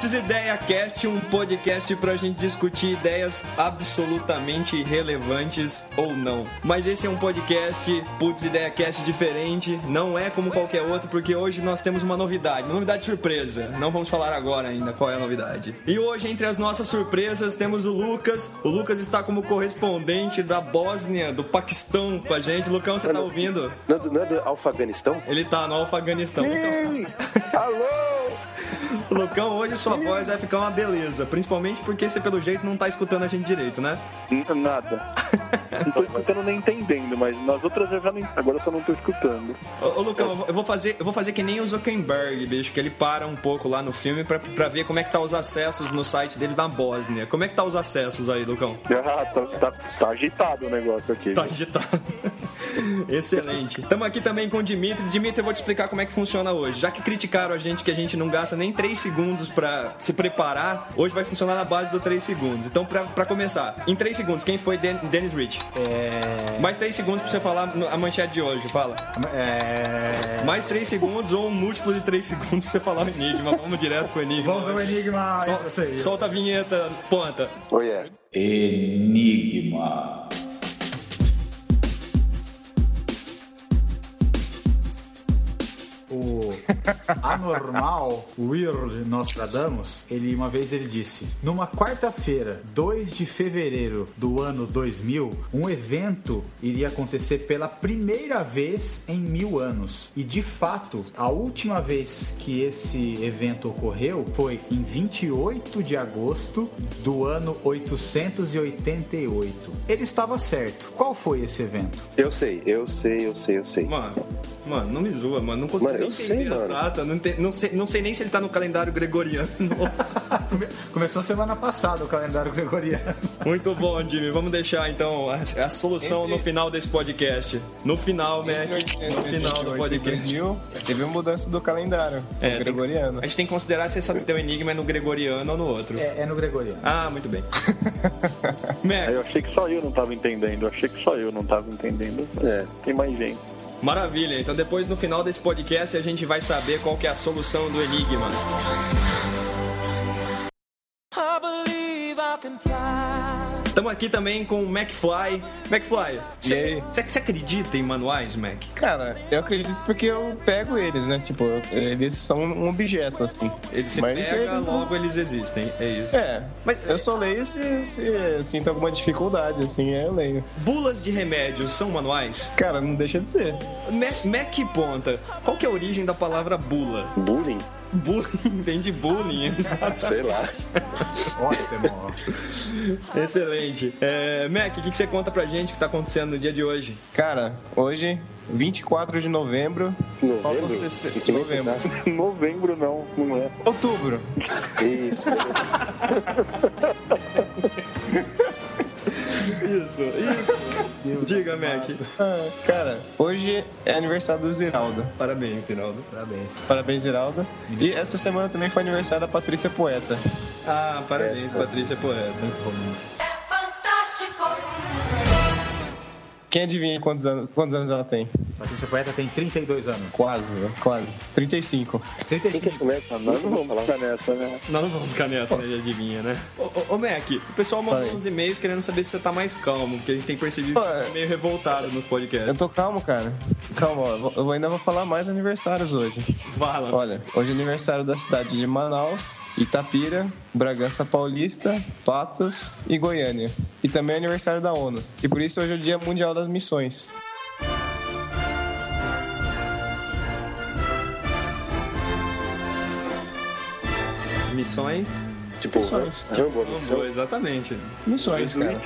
Putz Ideia Cast, um podcast pra gente discutir ideias absolutamente irrelevantes ou não. Mas esse é um podcast Putz Ideia Cast diferente, não é como qualquer outro, porque hoje nós temos uma novidade, uma novidade surpresa. Não vamos falar agora ainda qual é a novidade. E hoje, entre as nossas surpresas, temos o Lucas. O Lucas está como correspondente da Bósnia, do Paquistão com a gente. Lucão, você tá ouvindo? Não, é do- não é do Alfaganistão? Ele tá no Afeganistão. Lucão. Alô! Lucão, hoje sua voz vai ficar uma beleza. Principalmente porque você, pelo jeito, não tá escutando a gente direito, né? Nada. Não tô escutando nem entendendo, mas nas outras eu já nem. Agora eu só não tô escutando. Ô, ô, Lucão, eu vou- fazer, eu vou fazer que nem o Zuckerberg, bicho, que ele para um pouco lá no filme pra, pra ver como é que tá os acessos no site dele na Bósnia. Como é que tá os acessos aí, Lucão? Ah, tá, tá- tá agitado o negócio aqui. Tá agitado. Excelente. Estamos aqui também com o Dimitri. Dimitri, eu vou te explicar como é que funciona hoje. Já que criticaram a gente que a gente não gasta nem 3 segundos pra se preparar, hoje vai funcionar na base do 3 segundos. Então, pra, pra começar, em 3 segundos, quem foi Den Dennis Rich? É. Mais 3 segundos pra você falar a manchete de hoje, fala. É. Mais 3 segundos ou um múltiplo de 3 segundos pra você falar o enigma. Vamos direto pro enigma. Vamos ao enigma. Sol- solta a vinheta, ponta. Oh, yeah. Enigma. O anormal Weird Nostradamus, ele uma vez ele disse: "Numa quarta-feira, 2 de fevereiro do ano 2000, um evento iria acontecer pela primeira vez em mil anos. E de fato, a última vez que esse evento ocorreu foi em 28 de agosto do ano 888. Ele estava certo. Qual foi esse evento? Eu sei, eu sei, eu sei, eu sei. Mano, mano, não me zoa, mano. Não consigo Mano, nem eu entender sei, as mano. datas. Não, ente- não sei, não sei nem se ele tá no calendário gregoriano. Come- Começou semana passada o calendário gregoriano. Muito bom, Jimmy. Vamos deixar então a, a solução Entre- no final desse podcast. No final, né? No final do podcast. 2000, teve uma mudança do calendário É, tem- gregoriano. A gente tem que considerar se esse teu enigma é no gregoriano ou no outro. É, é no gregoriano. Ah, muito bem. Eu achei que só eu não tava entendendo. Eu achei que só eu não tava entendendo. É. Tem mais gente. Maravilha. Então depois no final desse podcast a gente vai saber qual que é a solução do enigma. Estamos aqui também com o McFly. McFly, você você acredita em manuais, Mac? Cara, eu acredito porque eu pego eles, né? Tipo, eles são um objeto, assim. Eles se Mas pega, eles- logo eles existem. É isso. É, Mas- eu só leio se, se sinto alguma dificuldade, assim, aí eu leio. Bulas de remédios são manuais? Cara, não deixa de ser. Mac, Mac ponta. Qual que é a origem da palavra bula? Bullying? Bullying vem de bullying, exato. Sei lá. Ótimo. Excelente. É, Mac, o que, que você conta pra gente que tá acontecendo no dia de hoje? Cara, hoje, 24 de novembro, faltam Novembro? 60 Que mês você novembro. tá? Novembro não, não é. Outubro. Isso. Isso, isso. Diga, Mac. Ah, cara, hoje é aniversário do Ziraldo. Parabéns, Rinaldo. Parabéns. Parabéns, Ziraldo. E essa semana também foi aniversário da Patrícia Poeta. Ah, parabéns, Essa. Patrícia Poeta. É fantástico! Quem adivinha quantos anos, quantos anos ela tem? Patrícia Poeta tem 32 anos. Quase, quase. 35. Quem que é 35. moleque? Nós não vamos falar. ficar nessa, né? Nós não vamos ficar nessa, né, de adivinha, né? Ô, ô, ô, Mac, o pessoal mandou uns e-mails querendo saber se você tá mais calmo, porque a gente tem percebido que você tá meio revoltado nos podcasts. Eu tô calmo, cara. Calma, eu ainda vou falar mais aniversários hoje. Fala. Olha, hoje é aniversário da cidade de Manaus, Itapira, Bragança Paulista, Patos e Goiânia. E também é aniversário da ONU. E por isso hoje é o Dia Mundial das Missões. Missões. Tipo, Missões. Rambo, a missão. Boa, exatamente. Missões, cara.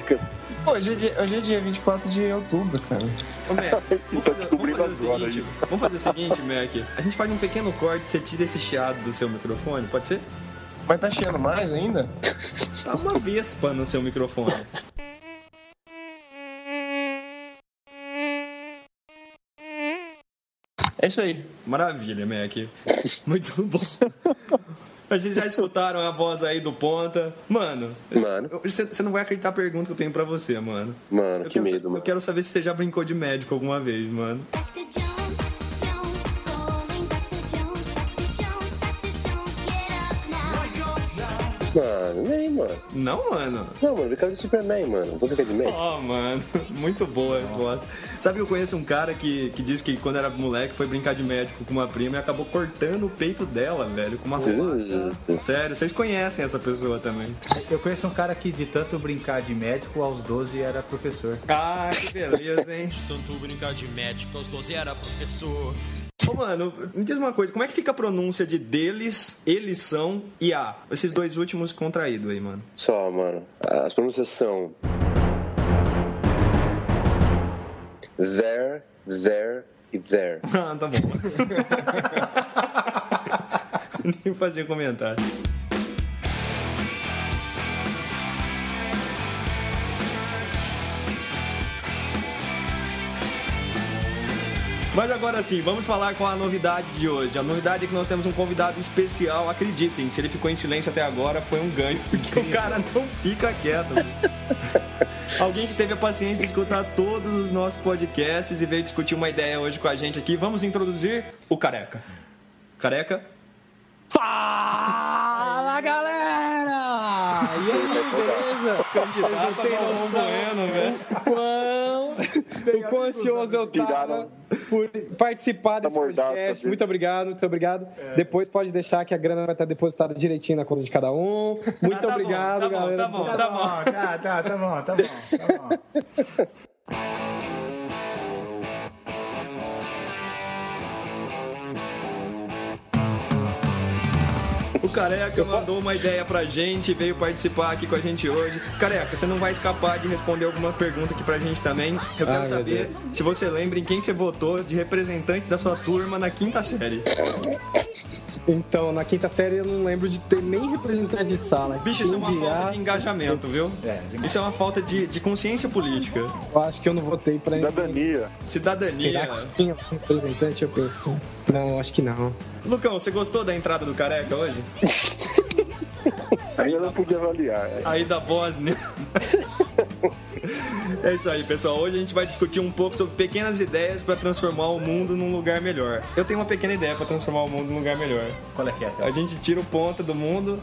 Pô, hoje é, dia, hoje é dia 24 de outubro, cara. Ô, Mac, vamos fazer, vamos fazer o seguinte. Vamos fazer o seguinte, Mac. A gente faz um pequeno corte, você tira esse chiado do seu microfone, pode ser? Mas tá chiando mais ainda? Tá uma vespa no seu microfone. É isso aí. Maravilha, Mac. Muito bom. A gente já escutaram a voz aí do Ponta. Mano, Mano, você não vai acreditar a pergunta que eu tenho pra você, mano. mano, Eu que quero sa- medo, mano. Eu quero saber se você já brincou de médico alguma vez, mano. Jones, Jones, Mano, nem, mano. Não, mano. Não, mano, brincava de Superman, mano. Vou brincar de Man. Ó, mano, muito boa a resposta. Sabe que eu conheço um cara que, que disse que quando era moleque foi brincar de médico com uma prima e acabou cortando o peito dela, velho, com uma faca. Sério, vocês conhecem essa pessoa também. Eu conheço um cara que de tanto brincar de médico aos 12 era professor. Ah, que beleza, hein? Tanto brincar de médico aos 12 era professor. Ô, mano, me diz uma coisa, como é que fica a pronúncia de deles, eles são e a? Esses dois últimos contraídos aí, mano. Só, mano. As pronúncias são. There, there e there. Ah, tá bom. Nem fazia comentário. Mas agora sim, vamos falar com a novidade de hoje. A novidade é que nós temos um convidado especial, acreditem, se ele ficou em silêncio até agora foi um ganho, porque o cara não fica quieto. Alguém que teve a paciência de escutar todos os nossos podcasts e veio discutir uma ideia hoje com a gente aqui. Vamos introduzir o Careca. Careca? Fala galera! E aí, beleza? Candidato Vocês não têm a noção Bueno, velho. O quão ansioso eu tava por participar desse podcast. Muito obrigado, muito obrigado. Depois pode deixar que a grana vai estar depositada direitinho na conta de cada um. Muito Ah, tá bom, obrigado, tá bom, galera. tá bom. Tá bom, tá, tá, tá bom, tá bom, tá bom. Careca mandou uma ideia pra gente, veio participar aqui com a gente hoje. Careca, você não vai escapar de responder alguma pergunta aqui pra gente também. Eu quero Ai, meu saber se você lembra em quem você votou de representante da sua turma na quinta série. Então, na quinta série eu não lembro de ter nem representante de sala. Bicho, isso é uma Um dia, falta de engajamento, viu? É. Isso é uma falta de, de consciência política. Eu acho que eu não votei pra ninguém. Cidadania. Cidadania. Será que tinha um representante? Eu penso. Não, acho que não. Lucão, você gostou da entrada do Careca hoje? Aí eu não podia avaliar. é. Aí da Bósnia. É isso aí, pessoal. Hoje a gente vai discutir um pouco sobre pequenas ideias para transformar o mundo num lugar melhor. Eu tenho uma pequena ideia para transformar o mundo num lugar melhor. Qual é que é? A Thiago? gente tira o ponto do mundo.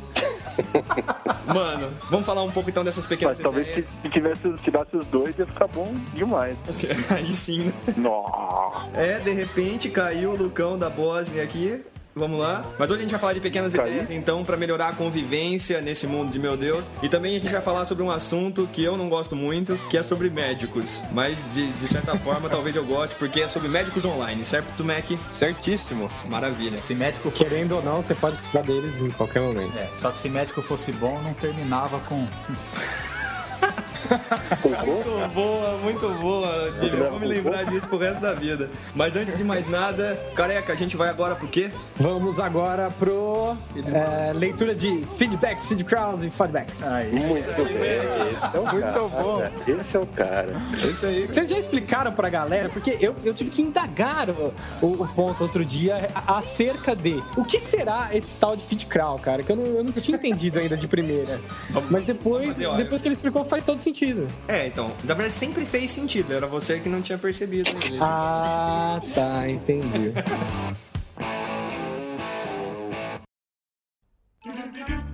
Mano, vamos falar um pouco então dessas pequenas Mas talvez se, ideias. se tivesse, tirasse os dois ia ficar bom demais. Aí sim, né? Nossa. É, de repente caiu o Lucão da Bósnia aqui. Vamos lá. Mas hoje a gente vai falar de pequenas Caiu? ideias, então, para melhorar a convivência nesse mundo de meu Deus. E também a gente vai falar sobre um assunto que eu não gosto muito, que é sobre médicos. Mas, de, de certa forma, talvez eu goste, porque é sobre médicos online, certo, Mac? Certíssimo. Maravilha. Se médico fosse... Querendo ou não, você pode precisar deles em qualquer momento. É, só que se médico fosse bom, não terminava com... Muito boa, muito boa. Jimmy. Eu vou me lembrar disso pro resto da vida. Mas antes de mais nada, careca, a gente vai agora pro quê? Vamos agora pro é, leitura de feedbacks, feedcrowds e feedbacks. Aí. Muito bem. Esse é o Muito cara. bom. Esse é o cara. Isso aí. Vocês já explicaram pra galera, porque eu, eu tive que indagar o, o- o ponto outro dia acerca de o que será esse tal de feedcrowl, cara, que eu, não, eu nunca tinha entendido ainda de primeira. Mas depois, depois que ele explicou, faz todo sentido. É, então, na verdade sempre fez sentido, era você que não tinha percebido. Ah, tá, entendi.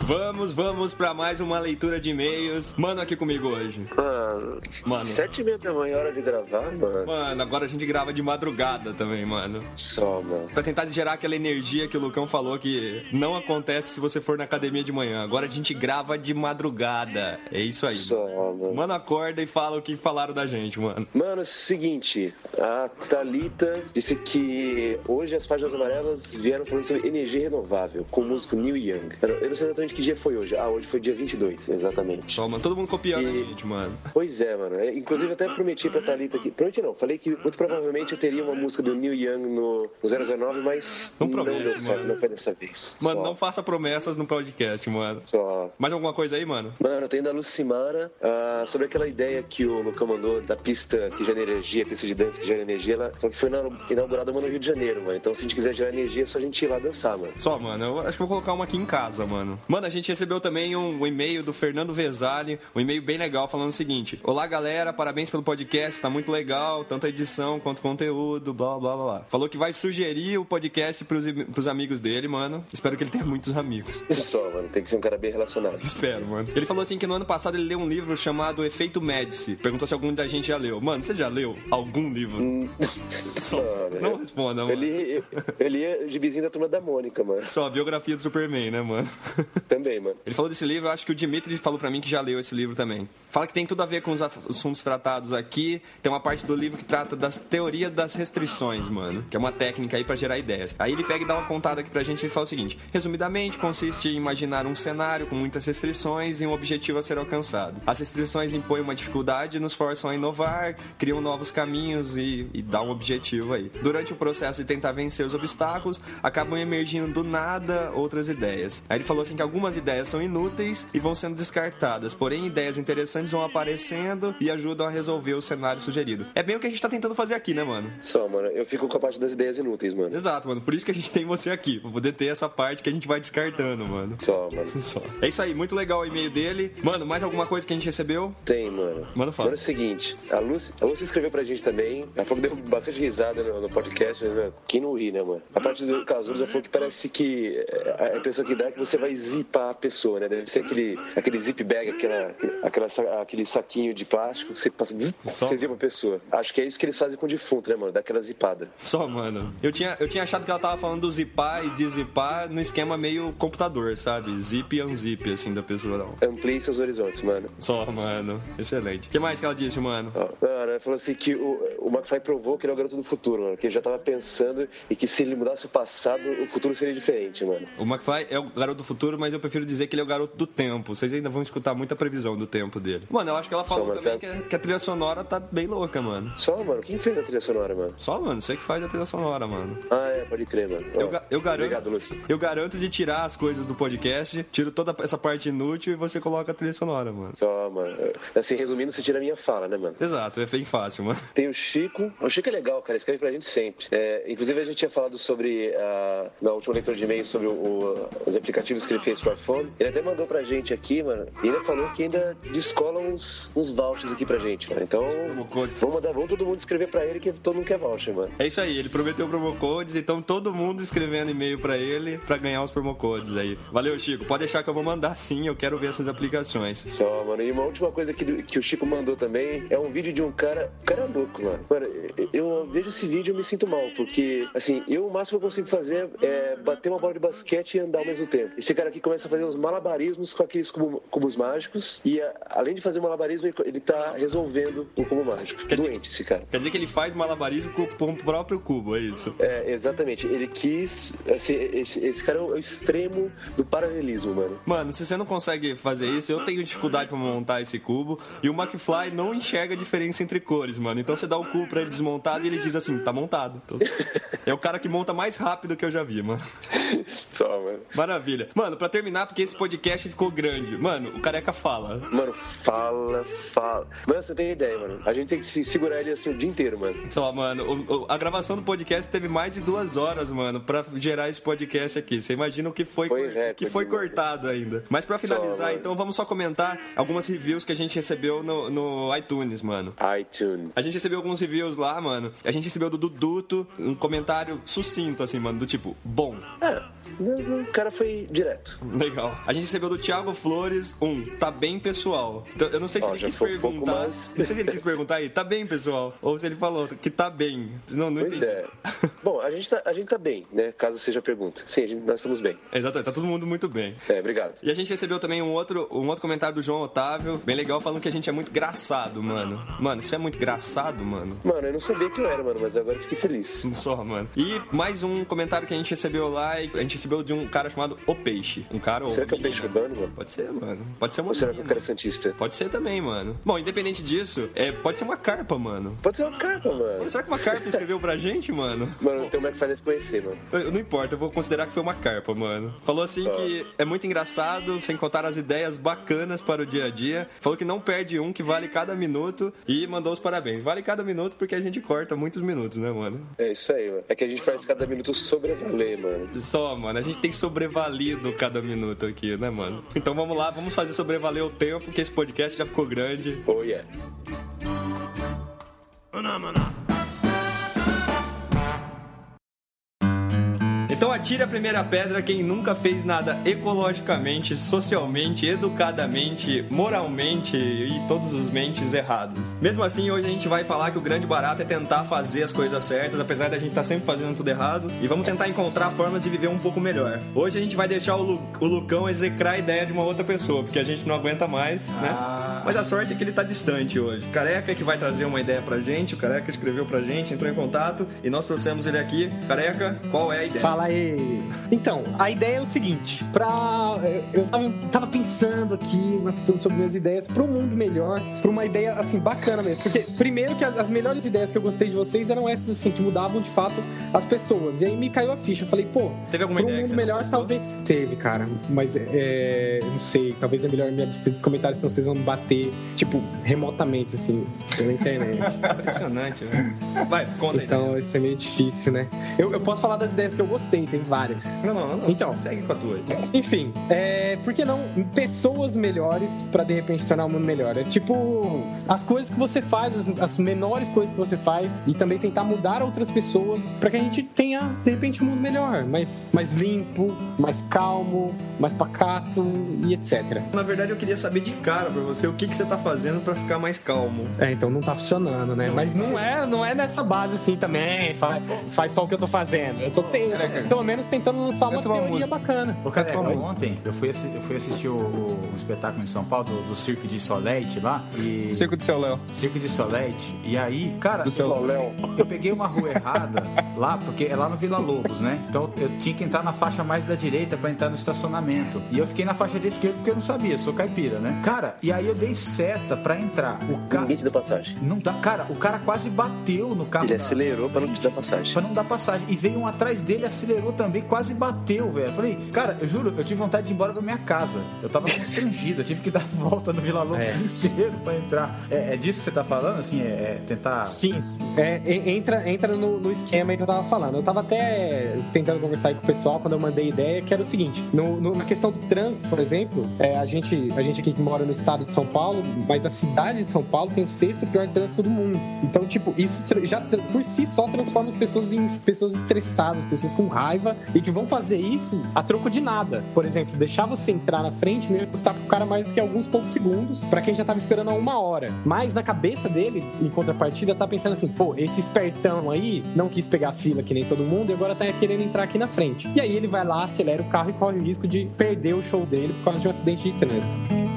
Vamos, vamos pra mais uma leitura de e-mails. Mano, aqui comigo hoje. Mano, Mano. sete e meia da manhã, hora de gravar, mano. Mano, agora a gente grava de madrugada também, mano. Só, mano. Pra tentar gerar aquela energia que o Lucão falou que não acontece se você for na academia de manhã. Agora a gente grava de madrugada. É isso aí. Só, mano. Mano, acorda e fala o que falaram da gente, mano. Mano, é o seguinte, a Thalita disse que hoje as páginas amarelas vieram falando sobre energia renovável, com o músico Neil Young. Eu não sei exatamente que dia foi hoje. Ah, hoje foi dia 22, exatamente. Só, mano, todo mundo copiando a E- gente, mano. Pois é, mano. É, inclusive, até prometi pra Thalita aqui. Prometi não, falei que muito provavelmente eu teria uma música do Neil Young no, no 009, mas Não promete, deu certo, mano. não foi dessa vez. Mano, Só- não faça promessas no podcast, mano. Só. Mais alguma coisa aí, mano? Mano, tem da Lucimara ah, sobre aquela ideia que o Lucão mandou da pista que gera energia, pista de dança que gera energia. Ela que foi na- inaugurada mano, no Rio de Janeiro, mano. Então, se a gente quiser gerar energia, é só a gente ir lá dançar, mano. Só, mano, eu acho que eu vou colocar uma aqui em casa, mano. Mano, a gente recebeu também um, um e-mail do Fernando Vesali, um e-mail bem legal, falando o seguinte: Olá, galera, parabéns pelo podcast, tá muito legal, tanto a edição quanto conteúdo, blá blá blá blá. Falou que vai sugerir o podcast pros, pros amigos dele, mano. Espero que ele tenha muitos amigos. Só, mano. Tem que ser um cara bem relacionado. Espero, mano. Ele falou assim que no ano passado ele leu um livro chamado Efeito Médici. Perguntou se algum da gente já leu. Mano, você já leu algum livro? Só. Não, Não responda, mano. Ele, ele é o gibizinho da turma da Mônica, mano. Só a biografia do Superman, né, mano? Também, mano. Ele falou desse livro, acho que o Dimitri falou pra mim que já leu esse livro também. Fala que tem tudo a ver com os assuntos tratados aqui. Tem uma parte do livro que trata das teorias das restrições, mano. Que é uma técnica aí pra gerar ideias. Aí ele pega e dá uma contada aqui pra gente e fala o seguinte: resumidamente, consiste em imaginar um cenário com muitas restrições e um objetivo a ser alcançado. As restrições impõem uma dificuldade, nos forçam a inovar, criam novos caminhos e, e dá um objetivo aí. Durante o processo de tentar vencer os obstáculos, acabam emergindo do nada outras ideias. Aí ele falou assim que algumas ideias são inúteis e vão sendo descartadas, porém ideias interessantes vão aparecendo e ajudam a resolver o cenário sugerido. É bem o que a gente tá tentando fazer aqui, né, mano? Só, mano. Eu fico com a parte das ideias inúteis, mano. Exato, mano. Por isso que a gente tem você aqui, pra poder ter essa parte que a gente vai descartando, mano. Só, mano. Só. É isso aí, muito legal o e-mail dele. Mano, mais alguma coisa que a gente recebeu? Tem, mano. Manda fala. Mano, é o seguinte, a Lúcia, a Lúcia escreveu pra gente também. Ela falou que deu bastante risada no, no podcast, mas, mano, quem não ri, né, mano? A parte do Casulo já falou que parece que é, a impressão que dá é que você vai zipar a pessoa, né? Deve ser aquele, aquele zip bag, aquela, aquela, aquele saquinho de plástico que você passa, Só- você zipa a pessoa. Acho que é isso que eles fazem com o defunto, né, mano? Dá aquela zipada. Só, mano. Eu tinha, eu tinha achado que ela tava falando do zipar e dezipar no esquema meio computador, sabe? Zip e unzip, assim, da pessoa, não. Amplie seus horizontes, mano. Só, mano. Excelente. O que mais que ela disse, mano? Mano, ela falou assim que o, o McFly provou que ele é o garoto do futuro, mano. Que ele já tava pensando e que se ele mudasse o passado, o futuro seria diferente, mano. O McFly é o garoto do futuro, mas eu prefiro dizer que ele é o garoto do tempo. Vocês ainda vão escutar muita previsão do tempo dele. Mano, eu acho que ela falou Só, também que a, que a trilha sonora tá bem louca, mano. Só, mano, quem fez a trilha sonora, mano? Só, mano, você que faz a trilha sonora, mano. Ah, é, pode crer, mano. Eu, ga- eu garanto. Obrigado, Lúcio. Eu garanto de tirar as coisas do podcast, tiro toda essa parte inútil e você coloca a trilha sonora, mano. Só, mano. Assim, resumindo, você tira a minha fala, né, mano? Exato, é bem fácil, mano. Tem o Chico. O Chico é legal, cara. Escreve pra gente sempre. É, inclusive, a gente tinha falado sobre, ah, na última leitura de e-mail, sobre o- o- os aplicativos que ele fez pro iPhone. Ele até mandou pra gente aqui, mano. E ainda falou que ainda descola uns, uns vouchers aqui pra gente, mano. Então, vamos, mandar, vamos todo mundo escrever pra ele que todo mundo quer voucher, mano. É isso aí, ele prometeu promo codes, então todo mundo escrevendo e-mail pra ele pra ganhar os promo codes aí. Valeu, Chico. Pode deixar que eu vou mandar sim, eu quero ver essas aplicações. Só, mano. E uma última coisa que, que o Chico mandou também é um vídeo de um cara. O cara é louco, mano. Mano, eu, eu vejo esse vídeo e me sinto mal, porque, assim, eu o máximo que eu consigo fazer é bater uma bola de basquete e andar ao mesmo tempo. Esse cara aqui começa a fazer uns malabarismos com aqueles cubo- cubos mágicos e, a- além de fazer malabarismo, ele- tá resolvendo um cubo mágico. Quer dizer- Doente esse cara. Quer dizer que ele faz malabarismo com, com o próprio cubo, é isso? É, exatamente. Ele quis. Assim, esse, esse cara é o extremo do paralelismo, mano. Mano, se você não consegue fazer isso, eu tenho dificuldade pra montar esse cubo. E o McFly não enxerga a diferença entre cores, mano. Então você dá o cubo pra ele desmontado e ele diz assim, tá montado. Então, é o cara que monta mais rápido que eu já vi, mano. Só, mano. Maravilha. Mano, pra terminar, porque esse podcast ficou grande. Mano, o careca fala. Mano, fala, fala. Mano, você tem ideia, mano. A gente tem que se segurar ele assim o dia inteiro, mano. Só, mano, o- o- a gravação do podcast teve mais de duas horas, mano, pra gerar esse podcast aqui. Você imagina o que foi, Foi cor- recorde, que foi mano. cortado ainda. Mas pra finalizar, mano. então, vamos só comentar algumas reviews que a gente recebeu no, no iTunes, mano. iTunes. A gente recebeu alguns reviews lá, mano. A gente recebeu do Duduto um comentário sucinto, assim, mano, do tipo, bom. Ah, o cara foi direto. Legal. A gente recebeu do Thiago Flores um, tá bem pessoal. Então, eu não sei se Ó, ele quis foi um perguntar. mais. Não sei se ele quis perguntar aí, tá bem, pessoal? Ou se ele falou que tá bem. Não, não Pois entendi. é. Bom, a gente, tá, a gente tá bem, né? Caso seja a pergunta. Sim, a gente, nós estamos bem. Exatamente, tá todo mundo muito bem. É, obrigado. E a gente recebeu também um outro, um outro comentário do João Otávio, bem legal, falando que a gente é muito graçado, mano. Mano, isso é muito graçado, mano. Mano, eu não sabia que eu era, mano, mas agora eu fiquei feliz. Só, mano. E mais um comentário que a gente recebeu lá a gente recebeu de um cara chamado O Peixe. Um cara ou Será que é peixe urbano, mano? Pode ser, mano. Pode ser uma Ou será que é menina. cara santista? Pode ser também, mano. Bom, independente disso, é, pode ser uma carpa, mano. Pode ser uma capa, mano. Será que uma carpa escreveu pra gente, mano? Mano, tem o Mac deve conhecer, mano. Eu- Não importa, eu vou considerar que foi uma carpa, mano. Falou assim que é muito engraçado, sem contar as ideias bacanas para o dia a dia. Falou que não perde um, que vale cada minuto e mandou os parabéns. Vale cada minuto porque a gente corta muitos minutos, né, mano? É isso aí, mano. É que a gente faz cada minuto sobrevaler, mano. Só, mano, a gente tem sobrevalido cada minuto aqui, né, mano? Então vamos lá, vamos fazer sobrevaler o tempo, porque esse podcast já ficou grande. Oh, yeah. Atire a primeira pedra quem nunca fez nada ecologicamente, socialmente, educadamente, moralmente e todos os mentes errados. Mesmo assim, hoje a gente vai falar que o grande barato é tentar fazer as coisas certas, apesar da gente estar sempre fazendo tudo errado, e vamos tentar encontrar formas de viver um pouco melhor. Hoje a gente vai deixar o, Lu- o Lucão execrar a ideia de uma outra pessoa, porque a gente não aguenta mais, né? Mas a sorte é que ele tá distante hoje. Careca que vai trazer uma ideia pra gente, o Careca escreveu pra gente, entrou em contato e nós trouxemos ele aqui. Careca, qual é a ideia? Fala aí. Então, a ideia é o seguinte: pra. Eu tava, tava pensando aqui, matutando sobre minhas ideias pra um mundo melhor, pra uma ideia assim bacana mesmo. Porque, primeiro, que as, as melhores ideias que eu gostei de vocês eram essas assim, que mudavam de fato as pessoas. E aí me caiu a ficha. Eu falei, pô, Teve alguma pra um ideia mundo melhor, talvez. Teve, cara. Mas é. Não sei, talvez é melhor me abster dos comentários, senão vocês vão me bater, tipo, remotamente, assim, pela internet. Impressionante, né? Vai, conta aí. Então, isso é meio difícil, né? Eu, eu posso falar das ideias que eu gostei, tem várias. Não, não, não. Então. Segue com a tua. aí. Enfim, é, por que não pessoas melhores pra de repente tornar o mundo melhor? É tipo as coisas que você faz, as, as menores coisas que você faz e também tentar mudar outras pessoas pra que a gente tenha de repente um mundo melhor, mais, mais limpo, mais calmo, mais pacato e etc. Na verdade, eu queria saber de cara pra você o que, que você tá fazendo pra ficar mais calmo. É, então não tá funcionando, né? Mas não é, não é nessa base assim também. Faz, faz só o que eu tô fazendo. Eu tô, ten- pelo menos tentando lançar uma teoria música. bacana. Ô, música. ontem eu fui, assi- eu fui assistir o, o- espetáculo em São Paulo do, do Circo de Soleil lá. E... Circo do Seu Léo. Circo de Soleil. E aí, cara, eu, Léo. eu peguei uma rua errada lá, porque é lá no Vila Lobos, né? Então eu tinha que entrar na faixa mais da direita pra entrar no estacionamento. E eu fiquei na faixa da esquerda porque eu não sabia, sou caipira, né? Cara, e aí eu dei seta pra entrar. O cara. Ninguém te dá passagem. Não dá, cara, o cara quase bateu no carro. Ele acelerou pra não te dar passagem. Pra não dar passagem. E veio um atrás dele, acelerou também, quase bateu, velho. Falei, cara, eu juro, eu tive vontade de ir embora pra minha casa. Eu tava constrangido, eu tive que dar volta no Vila Lobos É. inteiro pra entrar. É, é disso que você tá falando, assim? É, é tentar. Sim. É, entra, entra no, no esquema aí que eu tava falando. Eu tava até tentando conversar aí com o pessoal quando eu mandei ideia, que era o seguinte: no- no- na questão do trânsito, por exemplo, é, a, gente, a gente aqui que mora no estado de São Paulo, mas a cidade de São Paulo tem o sexto pior trânsito do mundo. Então, tipo, isso já por si só transforma as pessoas em pessoas estressadas, pessoas com raiva e que vão fazer isso a troco de nada. Por exemplo, deixar você entrar na frente não ia custar pro cara mais do que alguns poucos segundos pra quem já tava esperando há uma hora. Mas na cabeça dele, em contrapartida, tá pensando assim: pô, esse espertão aí não quis pegar a fila que nem todo mundo e agora tá querendo entrar aqui na frente. E aí ele vai lá, acelera o carro e corre o risco de perder o show dele por causa de um acidente de trânsito.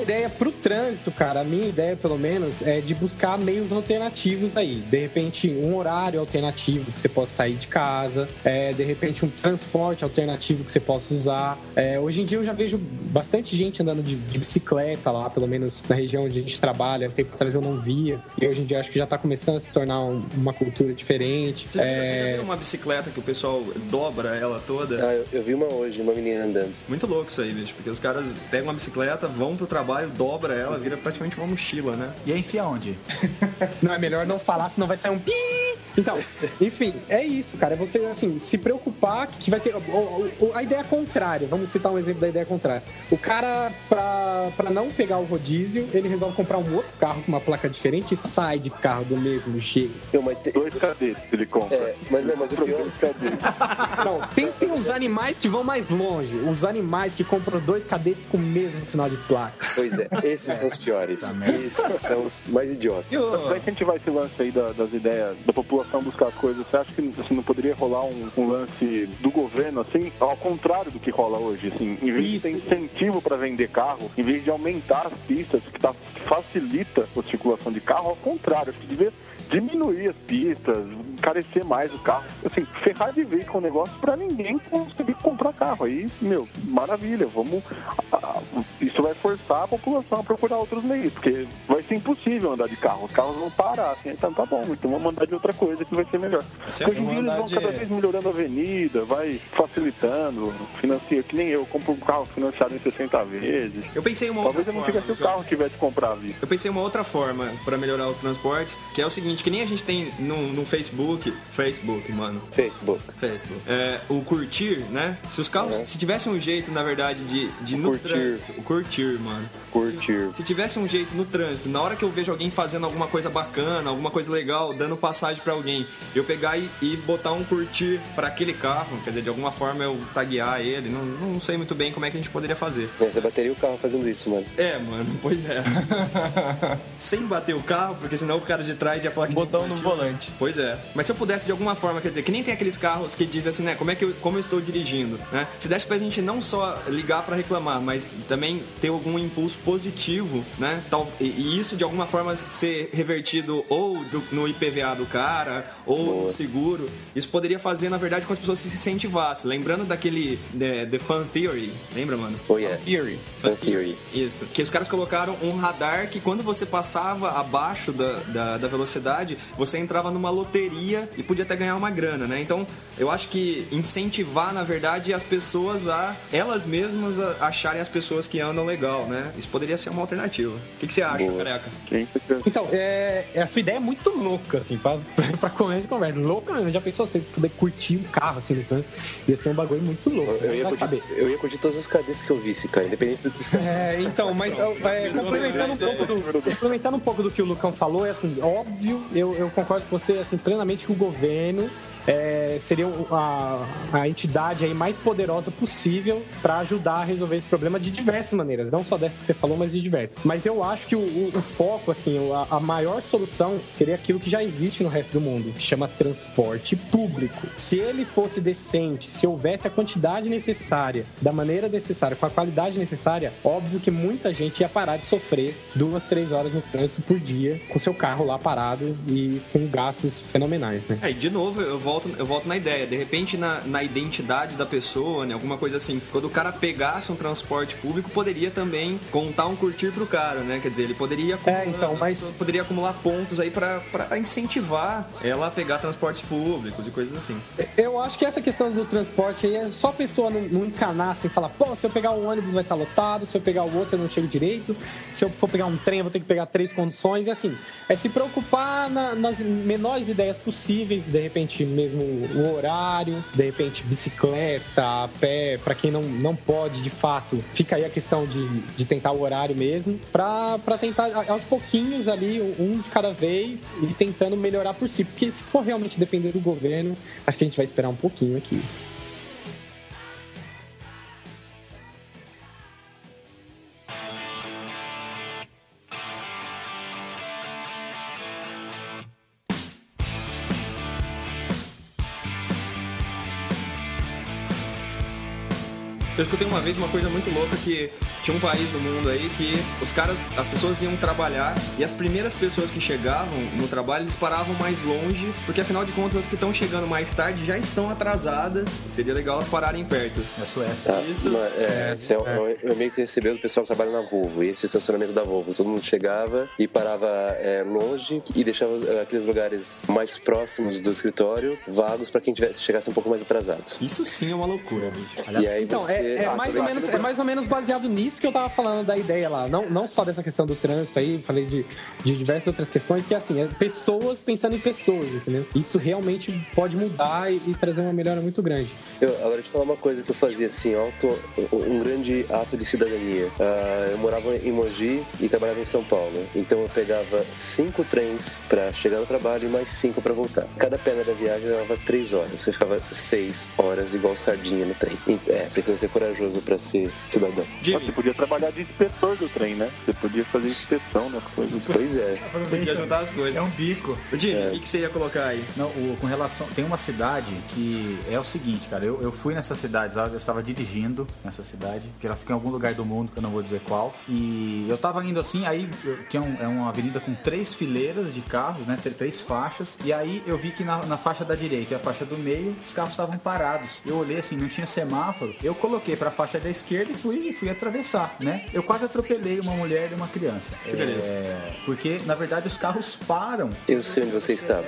Ideia pro trânsito, cara, a minha ideia, pelo menos, é de buscar meios alternativos aí. De repente, um horário alternativo que você possa sair de casa, é, de repente, um transporte alternativo que você possa usar. É, hoje em dia eu já vejo bastante gente andando de, de bicicleta lá, pelo menos na região onde a gente trabalha. Um tempo atrás eu não via. E hoje em dia acho que já tá começando a se tornar um- uma cultura diferente. Você, já- você já É, viu uma bicicleta que o pessoal dobra ela toda? Ah, eu, eu vi uma hoje, uma menina andando. Muito louco isso aí, bicho, porque os caras pegam uma bicicleta, vão pro trabalho, dobra ela, vira praticamente uma mochila, né? E aí enfia onde? Não, é melhor não falar, senão vai sair um pi. Então, enfim, é isso, cara. É você, assim, se preocupar que vai ter. a ideia contrária, vamos citar um exemplo da ideia contrária. O cara, pra, pra não pegar o rodízio, ele resolve comprar um outro carro com uma placa diferente e sai de carro do mesmo jeito. Eu, mas te- Dois cadetes ele compra. é, mas não, mas o pior, cadetes. Não, tem, tem os animais que vão mais longe. Os animais que compram dois cadetes com o mesmo final de placa. pois é, esses são os piores. Esses são os mais idiotas. E o- Pra incentivar esse lance aí da- das ideias da população população buscar as coisas, você acha que assim, não poderia rolar um, um lance do governo, assim, ao contrário do que rola hoje, assim, em vez de ter incentivo para vender carro, em vez de aumentar as pistas, que, tá, que facilita a circulação de carro, ao contrário, acho que devia diminuir as pistas, encarecer mais o carro, assim, ferrar de vez com o negócio para ninguém conseguir comprar carro. Aí, meu, maravilha, vamos. Isso vai forçar a população a procurar outros meios, porque vai ser impossível andar de carro, os carros vão parar, assim, então tá bom, então vamos andar de outra coisa que vai ser melhor. Hoje em dia eles vão cada vez melhorando a avenida, vai facilitando, financia, que nem eu, compro um carro financiado em 60 vezes. Eu pensei uma Talvez outra eu não forma. tivesse o carro tivesse comprado vista. Eu pensei uma outra forma para melhorar os transportes, que é o seguinte, que nem a gente tem no, no Facebook, Facebook, mano, Facebook. Facebook, é, o curtir, né? Se os carros, se tivesse um jeito, na verdade, de, de no Curtir. trânsito, o curtir, mano. Curtir. Se tivesse um jeito no trânsito, na hora que eu vejo alguém fazendo alguma coisa bacana, alguma coisa legal, dando passagem pra alguém, eu pegar e, e botar um curtir pra aquele carro, quer dizer, de alguma forma eu taguear ele, não, não sei muito bem como é que a gente poderia fazer. Você bateria o carro fazendo isso, mano. É, mano, pois é. Sem bater o carro, porque senão o cara de trás ia falar que Botão no volante. Pois é. Mas se eu pudesse de alguma forma, quer dizer, que nem tem aqueles carros que dizem assim, né? Como é que eu, como eu estou dirigindo, né? Se desse pra gente não só ligar pra reclamar, mas também ter algum impulso positivo, né? Tal, e, e isso de alguma forma ser revertido ou do- no IPVA do cara, ou no seguro. Isso poderia fazer, na verdade, com as pessoas se incentivassem. Lembrando daquele né, The Fun Theory, lembra, mano? Oh, yeah. Theory. Fan Theory. Isso. Que os caras colocaram um radar que quando você passava abaixo da, da, da velocidade, você entrava numa loteria e podia até ganhar uma grana, né? Então, eu acho que incentivar, na verdade, as pessoas a elas mesmas a acharem as pessoas que andam legal, né? Isso poderia ser uma alternativa. O que, que você acha, careca? Sim, Então, é, a sua ideia é muito louca, assim, pra, pra começo de conversa. Louca mesmo. Já pensou você poder curtir um carro, assim, no trânsito? Ia ser um bagulho muito louco. Eu ia, Vai curtir, saber. eu ia curtir todas as cadeias que eu visse, cara, independente do que você É, então, mas é, complementando, um pouco do, complementando um pouco do que o Lucão falou, é assim, óbvio, eu, eu concordo com você assim, plenamente que o governo é, seria a, a entidade aí mais poderosa possível para ajudar a resolver esse problema de diversas maneiras, não só dessa que você falou, mas de diversas. Mas eu acho que o, o- o foco, assim, a, a maior solução seria aquilo que já existe no resto do mundo, que chama transporte público. Se ele fosse decente, se houvesse a quantidade necessária, da maneira necessária, com a qualidade necessária, óbvio que muita gente ia parar de sofrer duas, três horas no trânsito por dia, com seu carro lá parado e com gastos fenomenais, né? É, e de novo, eu volto, eu volto na ideia. De repente, na, na identidade da pessoa, né? Alguma coisa assim. Quando o cara pegasse um transporte público, poderia também contar um curtir pro cara, né? Quer dizer, ele poderia acumular, então, mas- poderia acumular pontos aí pra, pra incentivar ela a pegar transportes públicos e coisas assim. Eu acho que essa questão do transporte aí é só a pessoa não, não encanar assim, falar, pô, se eu pegar um ônibus vai estar lotado, se eu pegar o outro eu não chego direito, se eu for pegar um trem eu vou ter que pegar três condições, e assim, é se preocupar na- nas menores ideias possíveis, de repente mesmo o horário, de repente bicicleta, pé, pra quem não, não pode de fato, fica aí a questão de, de tentar o horário mesmo, pra tentar aos pouquinhos ali, um de cada vez, e tentando melhorar por si, porque se for realmente depender do governo, acho que a gente vai esperar um pouquinho aqui. Eu escutei uma vez uma coisa muito louca que tinha um país no mundo aí que os caras, as pessoas iam trabalhar e as primeiras pessoas que chegavam no trabalho eles paravam mais longe, porque afinal de contas as que estão chegando mais tarde já estão atrasadas. Seria legal elas pararem perto. É Suécia. Tá, Isso. mas, é, é, um- é um e-mail que você recebeu do pessoal que trabalha na Volvo. E esse estacionamento da Volvo. Todo mundo chegava e parava é, longe e deixava é, aqueles lugares mais próximos do escritório vagos para quem tivesse, chegasse um pouco mais atrasado. Isso sim é uma loucura, bicho. E aí Então, você... é, é Ah, mais também- ou menos, é mais ou menos baseado nisso que eu tava falando da ideia lá. Não, não só dessa questão do trânsito aí, falei de, de diversas outras questões, que é assim, é pessoas pensando em pessoas, entendeu? Isso realmente pode mudar e, e trazer uma melhora muito grande. Eu, agora, te falar uma coisa que eu fazia assim, auto, um grande ato de cidadania. Ah, eu morava em Mogi e trabalhava em São Paulo. Então eu pegava cinco trens para chegar no trabalho e mais cinco para voltar. Cada perna da viagem levava três horas. Você ficava seis horas igual sardinha no trem. É, precisa ser corajoso para ser cidadão. Jimmy, podia trabalhar de inspetor do trem, né? Você podia fazer inspeção nas coisas. Pois é. Podia juntar as coisas. É um bico. Ô, Jimmy, o que, que você ia colocar aí? Não, o- com relação. Tem uma cidade que é o seguinte, cara. Eu, eu fui nessa cidade, sabe? Eu estava dirigindo nessa cidade, que ela fica em algum lugar do mundo, que eu não vou dizer qual. E eu tava indo assim, aí eu- tinha um- é uma avenida com três fileiras de carros, né? tr- Três faixas. E aí eu vi que na, na faixa da direita e a faixa do meio, os carros estavam parados. Eu olhei assim, não tinha semáforo. Eu coloquei pra faixa da esquerda e fui, e fui atravessar, né? Eu quase atropelei uma mulher e uma criança. beleza. É, porque, na verdade, os carros param Eu sei onde você estava.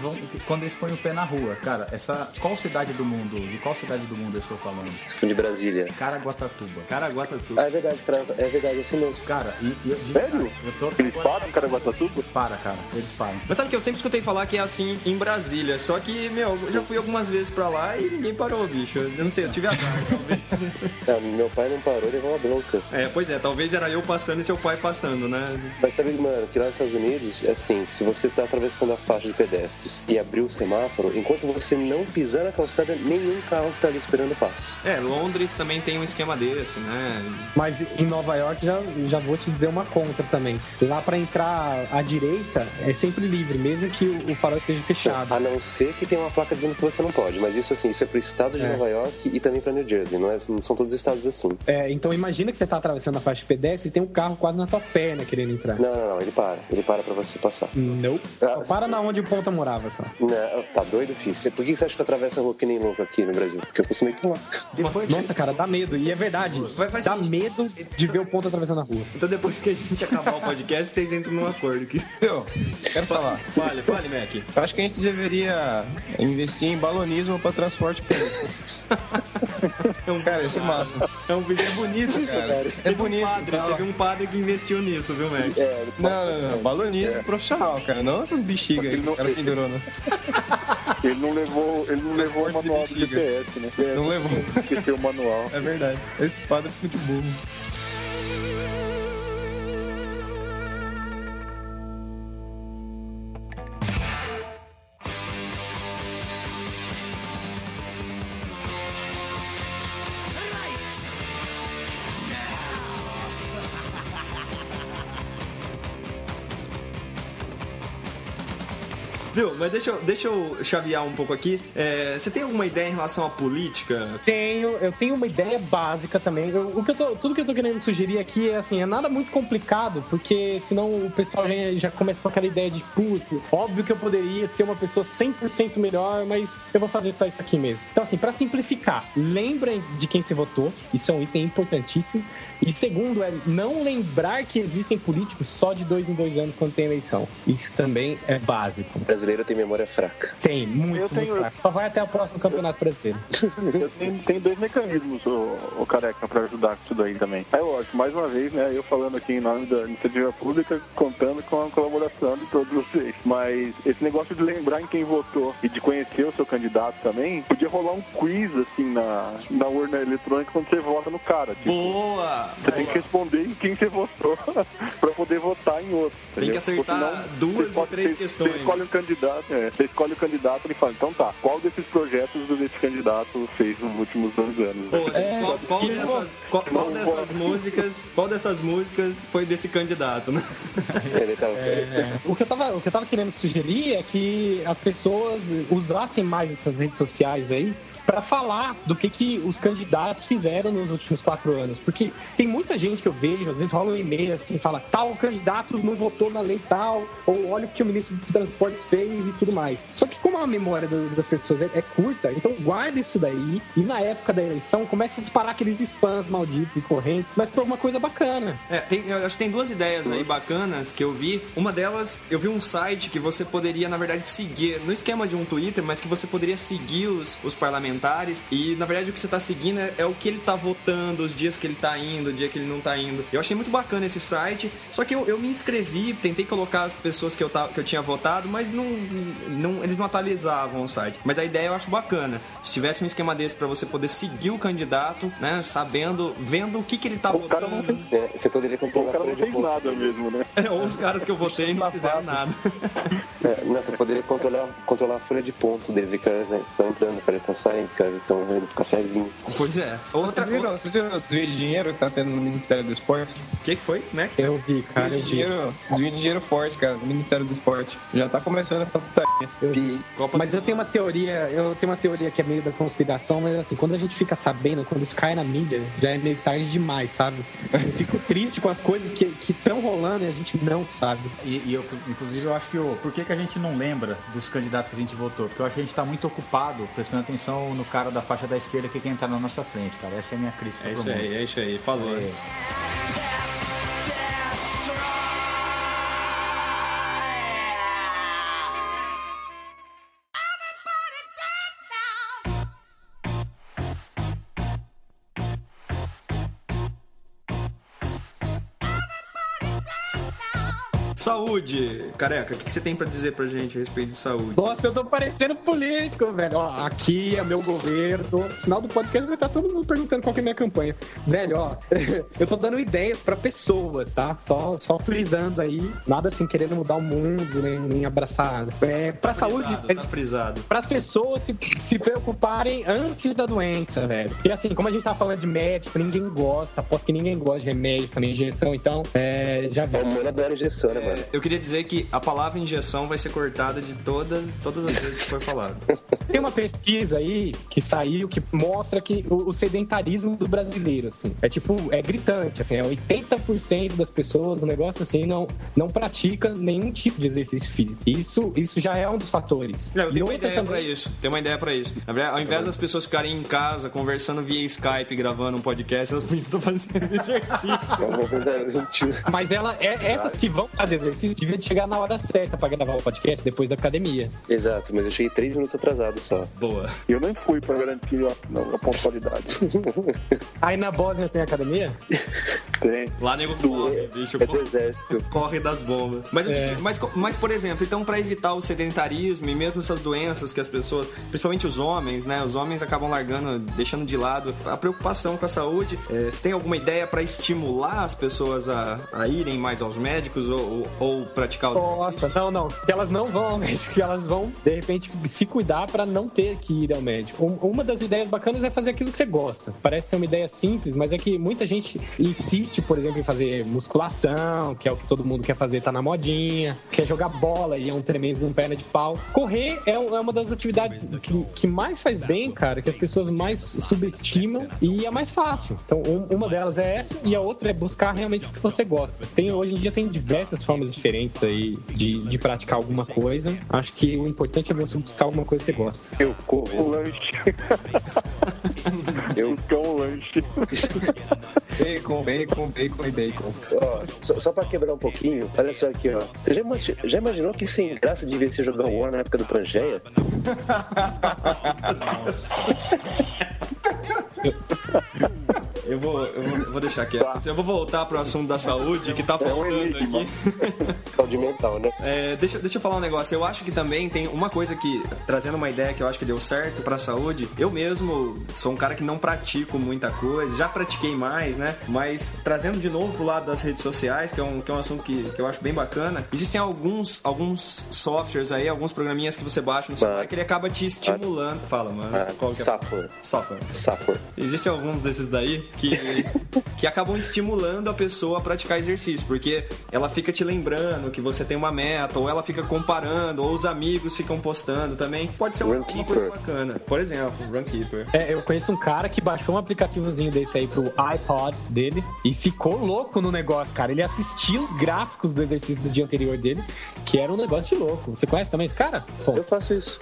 vão- quando eles põem o pé na rua. Cara, essa. Qual cidade do mundo? De qual cidade do mundo eu estou falando? Foi de Brasília. Caraguatatuba. Caraguatatuba. Ah, é verdade, pra- é verdade, assim mesmo. Cara, e, e eu, de- Sério? eu tô. Eles param em Caraguatatuba? Para, cara, eles param. Mas sabe que eu sempre escutei falar que é assim em Brasília. Só que, meu, eu já fui algumas vezes pra lá e ninguém parou, bicho. Eu não sei, eu tive azar, talvez. Ah, meu pai não parou, levou uma bronca. É, pois é, talvez era eu passando e seu pai passando, né? Mas sabe, mano, que lá nos Estados Unidos, é assim, se você tá atravessando a faixa de pedestres e abrir o semáforo, enquanto você não pisar na calçada, nenhum carro que tá ali esperando passa. É, Londres também tem um esquema desse, né? Mas em Nova York já, já vou te dizer uma contra também. Lá pra entrar à direita é sempre livre, mesmo que o, farol esteja fechado. A não ser que tenha uma placa dizendo que você não pode. Mas isso, assim, isso é pro estado de É. Nova York e também pra New Jersey. Não, é, não são todos os estados assim. É, então imagina que você tá atravessando a faixa de pedestre e tem um carro quase na tua perna querendo entrar. Não, não, não. Ele para. Ele para pra você passar. Não. Ah, Para na onde o ponta morava só. Não, tá doido, filho? Você- Por que você acha que eu atravesso a rua que nem louco aqui no Brasil? Porque eu costumei pular. Depois, Nossa, cara, dá medo. E é verdade. Vai- vai Dá ser- medo de ver o ponto atravessando a rua. Então depois que a gente acabar o podcast, vocês entram num acordo. Que... Eu quero falar. Fale, fale, Mac. Eu acho que a gente deveria investir em balonismo para transporte público. É um, Cara, isso é massa. é um vídeo bonito, isso, cara. É Teve bonito, Um padre, tá? teve um padre que investiu nisso, viu, Mac? É, Não, não, não. passar. Balonismo profissional, cara. Não essas bexigas aí Ele que não- o cara pendurou, né? Ele não levou, ele não levou o manual do. GPS, né? Não levou. Esqueceu o manual. É verdade. Esse padre é muito burro. do. Mas deixa eu, deixa eu chavear um pouco aqui. É, você tem alguma ideia em relação à política? Tenho, eu tenho uma ideia básica também. Eu- o que eu tô, tudo que eu tô querendo sugerir aqui é assim, é nada muito complicado, porque senão o pessoal já, já começa com aquela ideia de putz, óbvio que eu poderia ser uma pessoa 100% melhor, mas eu vou fazer só isso aqui mesmo. Então assim, pra simplificar, lembrem de quem você votou, isso é um item importantíssimo. E segundo é não lembrar que existem políticos só de dois em dois anos quando tem eleição. Isso também é básico. O brasileiro tem memória fraca. Tem, muito, Eu tenho- muito fraco. Só vai até o próximo campeonato brasileiro. Eu tenho, tenho dois mecanismos, o, o Careca, pra ajudar com isso daí também. É lógico, mais uma vez, né, eu falando aqui em nome da iniciativa pública, contando com a colaboração de todos vocês. Mas esse negócio de lembrar em quem votou e de conhecer o seu candidato também, podia rolar um quiz, assim, na, na urna eletrônica quando você vota no cara. Tipo, Boa! você tem que responder em quem você votou pra poder votar em outro. Tem que entendeu? acertar Ou senão, duas ou três você- questões. Você escolhe um candidato, é, você escolhe o candidato e fala, então tá, qual desses projetos esse candidato fez nos últimos dois anos? Pô, É, qual, qual dessas, qual, qual dessas músicas, qual dessas músicas foi desse candidato, né? Ele tava O que, eu tava, o que eu tava querendo sugerir é que as pessoas usassem mais essas redes sociais aí pra falar do que, que os candidatos fizeram nos últimos quatro anos. Porque tem muita gente que eu vejo, às vezes rola um e-mail assim, fala tal candidato não votou na lei tal, ou olha o que o ministro dos transportes fez e tudo mais. Só que como a memória das pessoas é, é curta, então guarda isso daí e na época da eleição comece a disparar aqueles spams malditos e correntes, mas por uma coisa bacana. É, tem- eu acho que tem duas ideias aí bacanas que eu vi. Uma delas, eu vi um site que você poderia, na verdade, seguir, no esquema de um Twitter, mas que você poderia seguir os, os parlamentares. E, na verdade, o que você tá seguindo é, é o que ele tá votando, os dias que ele tá indo, o dia que ele não tá indo. Eu achei muito bacana esse site. Só que eu, eu me inscrevi, tentei colocar as pessoas que eu, tava, que eu tinha votado, mas não, não, eles não atualizavam o site. Mas a ideia eu acho bacana. Se tivesse um esquema desse pra você poder seguir o candidato, né, sabendo, vendo o que, que ele tá O cara votando. não fez, É, você poderia o controlar a cara folha não de fez nada mesmo, né? É, ou os caras que eu votei não fizeram nada. É, não, você poderia controlar, controlar a folha de ponto deles, que eles estão entrando, que eles estão saindo. Os caras estão vendo cafezinho. Pois é. Outra Vocês viram, vocês viram o desvio de dinheiro que tá tendo no Ministério do Esporte? O que, que foi? É que? Eu vi, cara, Desvio eu de vi. dinheiro, desvio de dinheiro forte, cara, no Ministério do Esporte. Já tá começando essa putaria. Copa Mas eu tenho uma teoria, eu tenho uma teoria que é meio da conspiração, mas assim, quando a gente fica sabendo, quando isso cai na mídia, já é meio tarde demais, sabe? Eu fico triste com as coisas que estão rolando e a gente não sabe. E, e eu, inclusive, eu acho que o. Por que, que a gente não lembra dos candidatos que a gente votou? Porque eu acho que a gente tá muito ocupado prestando atenção no cara da faixa da esquerda que quer entrar na nossa frente, cara. Essa é a minha crítica É isso aí, mundo. é isso aí. Falou. É. Saúde! Careca, o que, que você tem pra dizer pra gente a respeito de saúde? Nossa, eu tô parecendo político, velho. Ó, aqui é meu governo. No final do podcast vai estar todo mundo perguntando qual que é a minha campanha. Velho, ó, eu tô dando ideias pra pessoas, tá? Só, só frisando aí. Nada assim, querendo mudar o mundo, nem, nem abraçar. É, pra saúde, Frisado, é, tá frisado. para as pessoas se, se preocuparem antes da doença, velho. Porque assim, como a gente tava falando de médico, ninguém gosta, aposto que ninguém gosta de remédio também, injeção, então, é, já A viu. humana adora injeção, né, mano? É, eu queria dizer que a palavra injeção vai ser cortada de todas, todas as vezes que for falado. Tem uma pesquisa aí que saiu que mostra que o, o sedentarismo do brasileiro, assim, é tipo, é gritante, assim, é 80% das pessoas, um negócio assim, não, não pratica nenhum tipo de exercício físico. Isso, isso já é um dos fatores. Não, eu E tenho uma outra ideia também- pra isso. Tem uma ideia pra isso. Na verdade, ao invés das pessoas ficarem em casa conversando via Skype, gravando um podcast, elas podiam estar fazendo exercício. Uma. Mas ela, é, essas que vão fazer exercício deviam chegar na hora certa pra gravar o podcast depois da academia. Exato, mas eu cheguei três minutos atrasado só. Boa. E eu nem fui pra garantir a, a pontualidade. Aí na Bósnia tem academia? Tem. Lá nego corre, bicho. É do exército. corre das bombas. Mas, É. mas, mas, por exemplo, então para evitar o sedentarismo e mesmo essas doenças que as pessoas, principalmente os homens, né? Os homens acabam largando, deixando de lado a preocupação com a saúde. É, você tem alguma ideia para estimular as pessoas a, a irem mais aos médicos ou, ou, ou praticar os Nossa, não, não. Que elas não vão ao médico, que elas vão, de repente, se cuidar pra não ter que ir ao médico. Um- Uma das ideias bacanas é fazer aquilo que você gosta. Parece ser uma ideia simples, mas é que muita gente insiste, por exemplo, em fazer musculação, que é o que todo mundo quer fazer, tá na modinha, quer jogar bola e é um tremendo um perna de pau. Correr é, é uma das atividades que, que mais faz bem, cara, que as pessoas mais subestimam e é mais fácil. Então, um- uma delas é essa e a outra é buscar realmente o que você gosta. Tem, hoje em dia tem diversas formas diferentes aí de, de praticar alguma coisa. Acho que o importante é você buscar alguma coisa que você gosta. Eu O corro. lanche. Eu um lanche. Bacon, bacon, bacon e bacon. Ó, só, só pra quebrar um pouquinho, olha só aqui, ó. Você já, imagi- já imaginou que sem graça devia ser jogar War na época do Pangeia? Eu vou, eu vou, eu vou deixar quieto. Eu vou voltar pro assunto da saúde que tá faltando enigma. aqui. Saúde mental, né? É, deixa, deixa eu falar um negócio. Eu acho que também tem uma coisa que, trazendo uma ideia que eu acho que deu certo pra saúde, eu mesmo sou um cara que não pratico muita coisa, já pratiquei mais, né? Mas trazendo de novo pro lado das redes sociais, que é um, que é um assunto que, que eu acho bem bacana, existem alguns, alguns softwares aí, alguns programinhas que você baixa no celular Ah. que ele acaba te estimulando. Fala, mano. Ah, Qual que é? Safor. Software. Safor. Existem alguns desses daí que, que acabam estimulando a pessoa a praticar exercício, porque ela fica te lembrando que você tem uma meta, ou ela fica comparando, ou os amigos ficam postando também. Pode ser uma, uma Runkeeper. coisa bacana. Por exemplo, Runkeeper. É, eu conheço um cara que baixou um aplicativozinho desse aí pro iPod dele e ficou louco no negócio, cara. Ele assistia os gráficos do exercício do dia anterior dele, que era um negócio de louco. Você conhece também esse cara? Pô, Eu faço isso.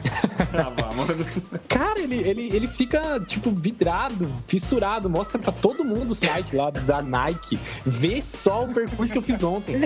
Ah, vá, mano. Cara, ele, ele, ele fica, tipo, vidrado, fissurado, mostra pra todo mundo o site lá da Nike. Vê só o percurso que eu fiz ontem.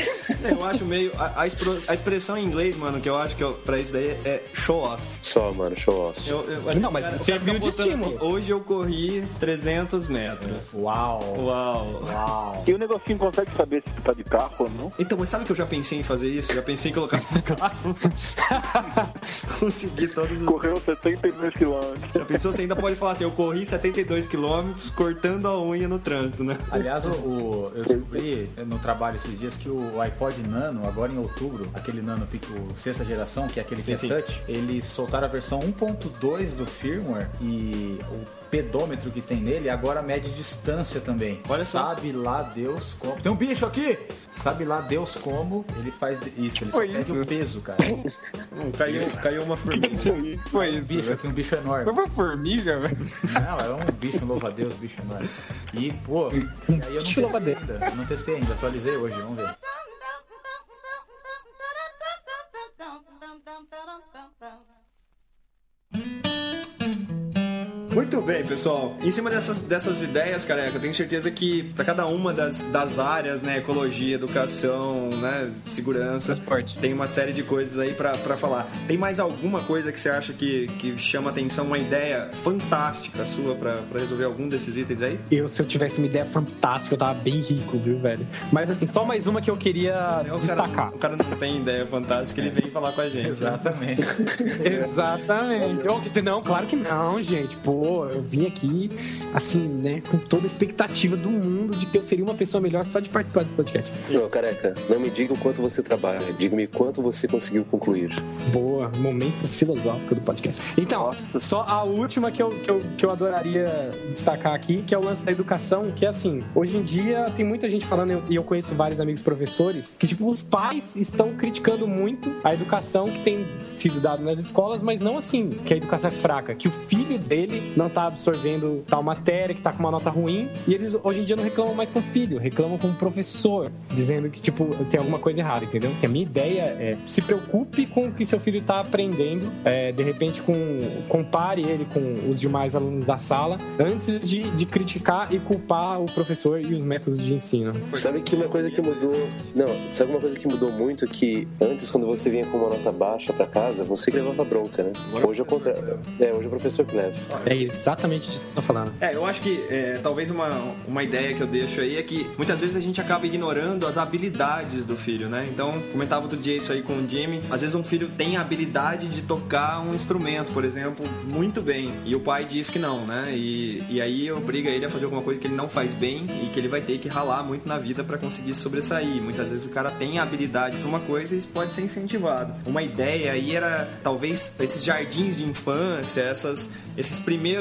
Eu acho meio. A, a expro- a expressão em inglês, mano, que eu acho que eu, pra isso daí é show off. Só, mano, show off. Eu- eu- Não, mas cara- você viu de estímulo. hoje eu corri 300 metros. Uau! Uau. Uau! E o negocinho consegue saber se tu tá de carro ou não? Então, mas sabe que eu já pensei em fazer isso? Já pensei em colocar no carro. Conseguir todos os. Correu 72 quilômetros. Já pensou? Você ainda pode falar assim: eu corri 72 quilômetros cortando a unha no trânsito, né? Aliás, o, o- eu descobri no trabalho esses dias que o iPod Nano, agora em outubro, aquele Nano Pico sexta geração, que é aquele Sim, que é sim. touch, eles soltaram a versão 1.2 do firmware e o pedômetro que tem nele agora mede distância também. Olha só. Sabe lá Deus como. Tem um bicho aqui! Sabe lá Deus como ele faz isso. Ele só Foi mede isso? o peso, cara. Hum, caiu, caiu uma formiga. Foi Um isso. bicho velho. aqui, um bicho enorme. Foi uma formiga, velho. Não, era um bicho, um louva a Deus, bicho enorme. E, pô, e aí eu não testei ainda. Eu não testei ainda, atualizei hoje, vamos ver. Muito bem, pessoal. Em cima dessas, dessas ideias, careca, eu tenho certeza que para cada uma das, das áreas, né, ecologia, educação, né, segurança, Transporte. tem uma série de coisas aí pra pra falar. Tem mais alguma coisa que você acha que, que chama atenção, uma ideia fantástica sua pra pra resolver algum desses itens aí? Eu, se eu tivesse uma ideia fantástica, eu tava bem rico, viu, velho? Mas assim, só mais uma que eu queria É, O destacar. cara, o cara não tem ideia fantástica, ele vem falar com a gente. Exatamente. Exatamente. Oh, quer dizer, não, claro que não, gente. Pô, eu vim aqui, assim, né, com toda a expectativa do mundo de que eu seria uma pessoa melhor só de participar desse podcast. Não, careca, não me diga o quanto você trabalha, diga-me quanto você conseguiu concluir. Boa, momento filosófico do podcast. Então, só a última que eu, que, eu, que eu adoraria destacar aqui, que é o lance da educação, que é assim, hoje em dia tem muita gente falando, e eu conheço vários amigos professores, que tipo, os pais estão criticando muito a educação que tem sido dada nas escolas, mas não assim, que a educação é fraca, que o filho dele não tá absorvendo tal matéria, que tá com uma nota ruim, e eles hoje em dia não reclamam mais com o filho, reclamam com o professor, dizendo que, tipo, tem alguma coisa errada, entendeu? Que a minha ideia é se preocupe com o que seu filho tá aprendendo, é, de repente com, compare ele com os demais alunos da sala, antes de, de criticar e culpar o professor e os métodos de ensino. Sabe que uma coisa que mudou. Não, sabe uma coisa que mudou muito? Que antes, quando você vinha com uma nota baixa pra casa, você que levava bronca, né? Agora Hoje é o contrário. É, hoje é o professor que leva. É exatamente disso que eu tô falando. É, eu acho que é, talvez uma, uma ideia que eu deixo aí é que muitas vezes a gente acaba ignorando as habilidades do filho, né? Então, comentava outro dia isso aí com o Jimmy. Às vezes um filho tem a habilidade de tocar um instrumento, por exemplo, muito bem. E o pai diz que não, né? E, e aí obriga ele a fazer alguma coisa que ele não faz bem e que ele vai ter que ralar muito na vida para conseguir sobressair. Muitas vezes o cara tem a habilidade para uma coisa e isso pode ser incentivado. Uma ideia aí era talvez esses jardins de infância, essas, esses primeiros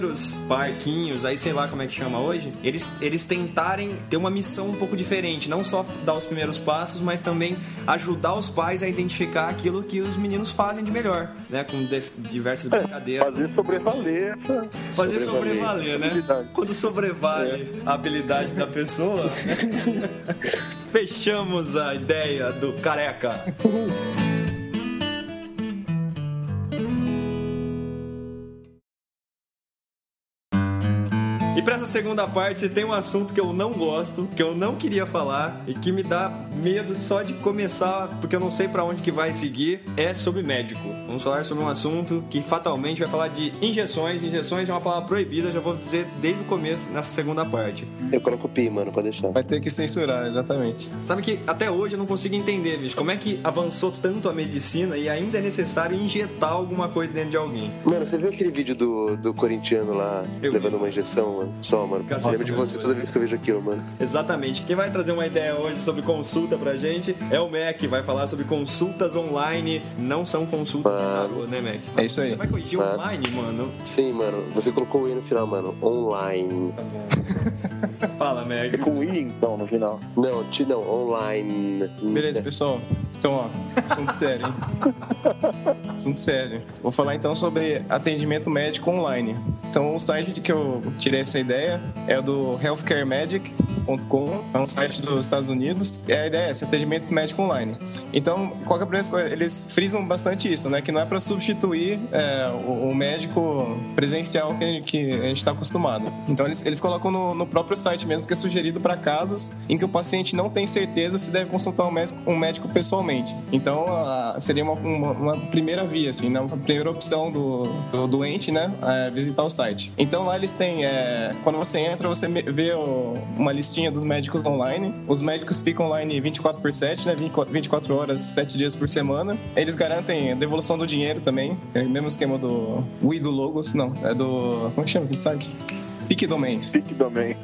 parquinhos, aí sei lá como é que chama hoje, eles, eles tentarem ter uma missão um pouco diferente, não só dar os primeiros passos, mas também ajudar os pais a identificar aquilo que os meninos fazem de melhor, né? Com de- diversas brincadeiras. Fazer sobrevaler essa. Fazer sobrevaler sobrevaler, né? Quando sobrevale a habilidade da pessoa, fechamos a ideia do careca. E pra essa segunda parte, tem um assunto que eu não gosto, que eu não queria falar e que me dá medo só de começar, porque eu não sei pra onde que vai seguir, é sobre médico. Vamos falar sobre um assunto que fatalmente vai falar de injeções. Injeções é uma palavra proibida, já vou dizer desde o começo nessa segunda parte. Eu coloco pi, mano, pode deixar. Vai ter que censurar, exatamente. Sabe que até hoje eu não consigo entender, bicho, como é que avançou tanto a medicina e ainda é necessário injetar alguma coisa dentro de alguém. Mano, você viu aquele vídeo do, do corintiano lá Eu levando vi. uma injeção, mano? Só, mano. Nossa, Eu lembro de você toda vez que eu vejo aquilo, mano. Exatamente. Quem vai trazer uma ideia hoje sobre consulta pra gente é o Mac, vai falar sobre consultas online. Não são consultas de tarô, né, Mac? É isso aí. Você vai corrigir Ah. online, mano? Sim, mano. Você colocou o i no final, mano. Online. Fala, Mac. Com i, então, no final. Não, ti não, online. Beleza, pessoal. Então, ó, assunto sério, hein? assunto sério. Vou falar então sobre atendimento médico online. Então, o site que eu tirei essa ideia é do healthcaremedic.com, é um site dos Estados Unidos. E a ideia é esse atendimento médico online. Então, qual que é a primeira coisa? Eles frisam bastante isso, né? Que não é para substituir é, o, o médico presencial que a gente está acostumado. Então, eles, eles colocam no, no próprio site mesmo, que é sugerido para casos em que o paciente não tem certeza se deve consultar um médico, um médico pessoalmente. Então, a- seria uma, uma, uma primeira via, assim, né? Uma primeira opção do, do doente, né? É visitar o site. Então, lá eles têm, é, quando você entra, você vê o- uma listinha dos médicos online. Os médicos ficam online 24 por 7, né? 24 24 horas, 7 dias por semana. Eles garantem a devolução do dinheiro também. É o mesmo esquema do Wii do Logos, não, é do... Como é que chama aquele site? Pique Domains. Pique domain.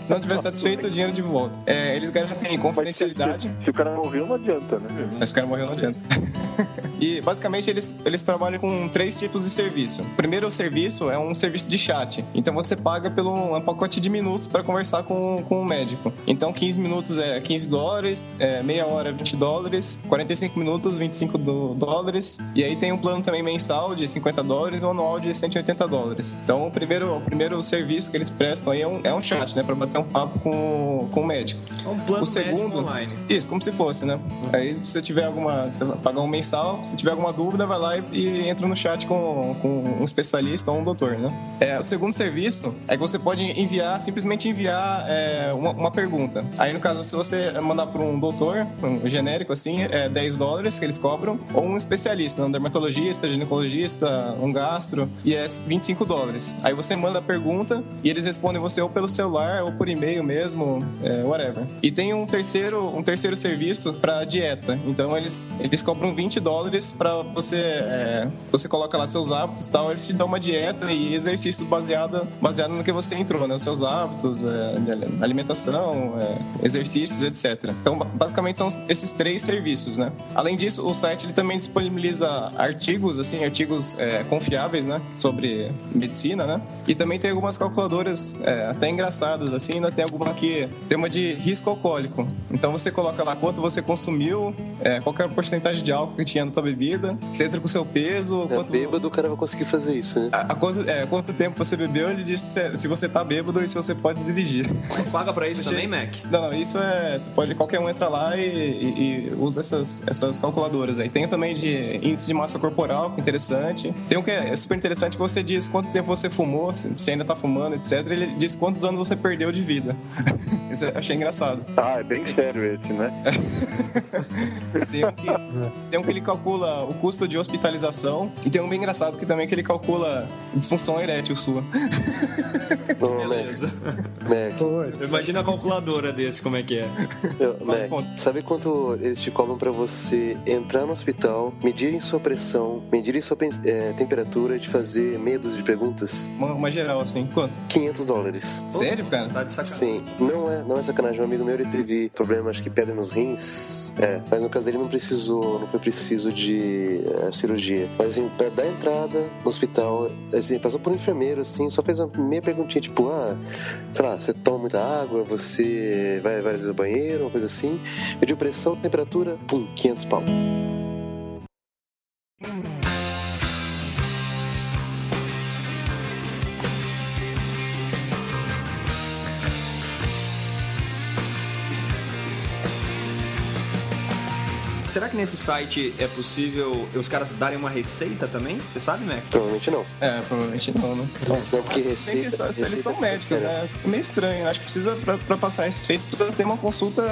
Se não tiver satisfeito, o dinheiro de volta. É, eles garantem confidencialidade. Se o cara morreu, não adianta, né? Mas o cara morreu, não adianta. E basicamente eles, eles trabalham com três tipos de serviço. O primeiro serviço é um serviço de chat. Então você paga pelo um pacote de minutos para conversar com, com o médico. Então 15 minutos é 15 dólares, é, meia hora é 20 dólares, 45 minutos 25 do- dólares. E aí tem um plano também mensal de 50 dólares e um anual de 180 dólares. Então o primeiro, o primeiro serviço que eles prestam aí é um, é um chat, né? Para bater um papo com, com o médico. É um plano O segundo- online. Isso, como se fosse, né? Aí se você tiver alguma. Você vai pagar um mensal, se tiver alguma dúvida, vai lá e, e entra no chat com, com um especialista ou um doutor, né? É, o segundo serviço é que você pode enviar, simplesmente enviar é, uma, uma pergunta. Aí, no caso, se você mandar para um doutor, um genérico assim, é 10 dólares que eles cobram, ou um especialista, um dermatologista, ginecologista, um gastro, e é 25 dólares. Aí você manda a pergunta e eles respondem você ou pelo celular ou por e-mail mesmo, é, whatever. E tem um terceiro, um terceiro serviço para dieta. Então eles, eles cobram 20 dólares para você é, você coloca lá seus hábitos, tal, eles te dão uma dieta e exercício baseado baseado no que você entrou, né, os seus hábitos, é, alimentação, é, exercícios, etc. Então ba- basicamente são esses três serviços, né? Além disso, o site ele também disponibiliza artigos, assim, artigos é, confiáveis, né, sobre medicina, né? E também tem algumas calculadoras é, até engraçadas, assim, ainda tem alguma que tem uma de risco alcoólico. Então você coloca lá quanto você consumiu, é, qual era a porcentagem de álcool que tinha na tua bebida, você entra com o seu peso, É, quanto, bêbado, o cara vai conseguir fazer isso, né? a, a quanto, é, quanto tempo você bebeu, ele diz se, se você tá bêbado e se você pode dirigir. Mas paga pra isso também, Mac? Não, não, isso é. Você pode, qualquer um entra lá e, e- e usa essas, essas calculadoras aí. Tem também de índice de massa corporal, que é interessante. Tem um que é super interessante que você diz quanto tempo você fumou, se se ainda tá fumando, etc. Ele diz quantos anos você perdeu de vida. Isso eu achei engraçado. Ah, é bem sério esse, né? Tem um, que, tem um que ele calcula o custo de hospitalização. E tem um bem engraçado que também é que ele calcula disfunção erétil sua. Mac, Beleza. Mac, Imagina a calculadora desse, como é que é. eu- Mac, sabe quanto eles te cobram pra você entrar no hospital, medirem sua pressão, medirem sua eh, temperatura e te fazer dúzia de perguntas? Uma, uma geral, assim. Quanto? 500 dólares. Sério, cara? Tá de sacanagem. Sim, não é, não é sacanagem. Um amigo meu ele teve problema, acho que pedra nos rins. É, mas no caso dele não precisou, não foi preciso de eh, cirurgia. Mas assim, pra dar entrada no hospital, assim, passou por um enfermeiro, assim, só fez uma meia perguntinha, tipo, ah, sei lá, você toma muita água, você vai várias vezes ao banheiro, uma coisa assim. Mediu pressão, temperatura, pum, 500 pau. Será que nesse site é possível os caras darem uma receita também? Você sabe, Mac? Provavelmente não. É, provavelmente não, né? Não, porque Bem receita. que só- se eles receita são médicos, né? É meio estranho. Acho que precisa, pra, pra passar esse feito, precisa ter uma consulta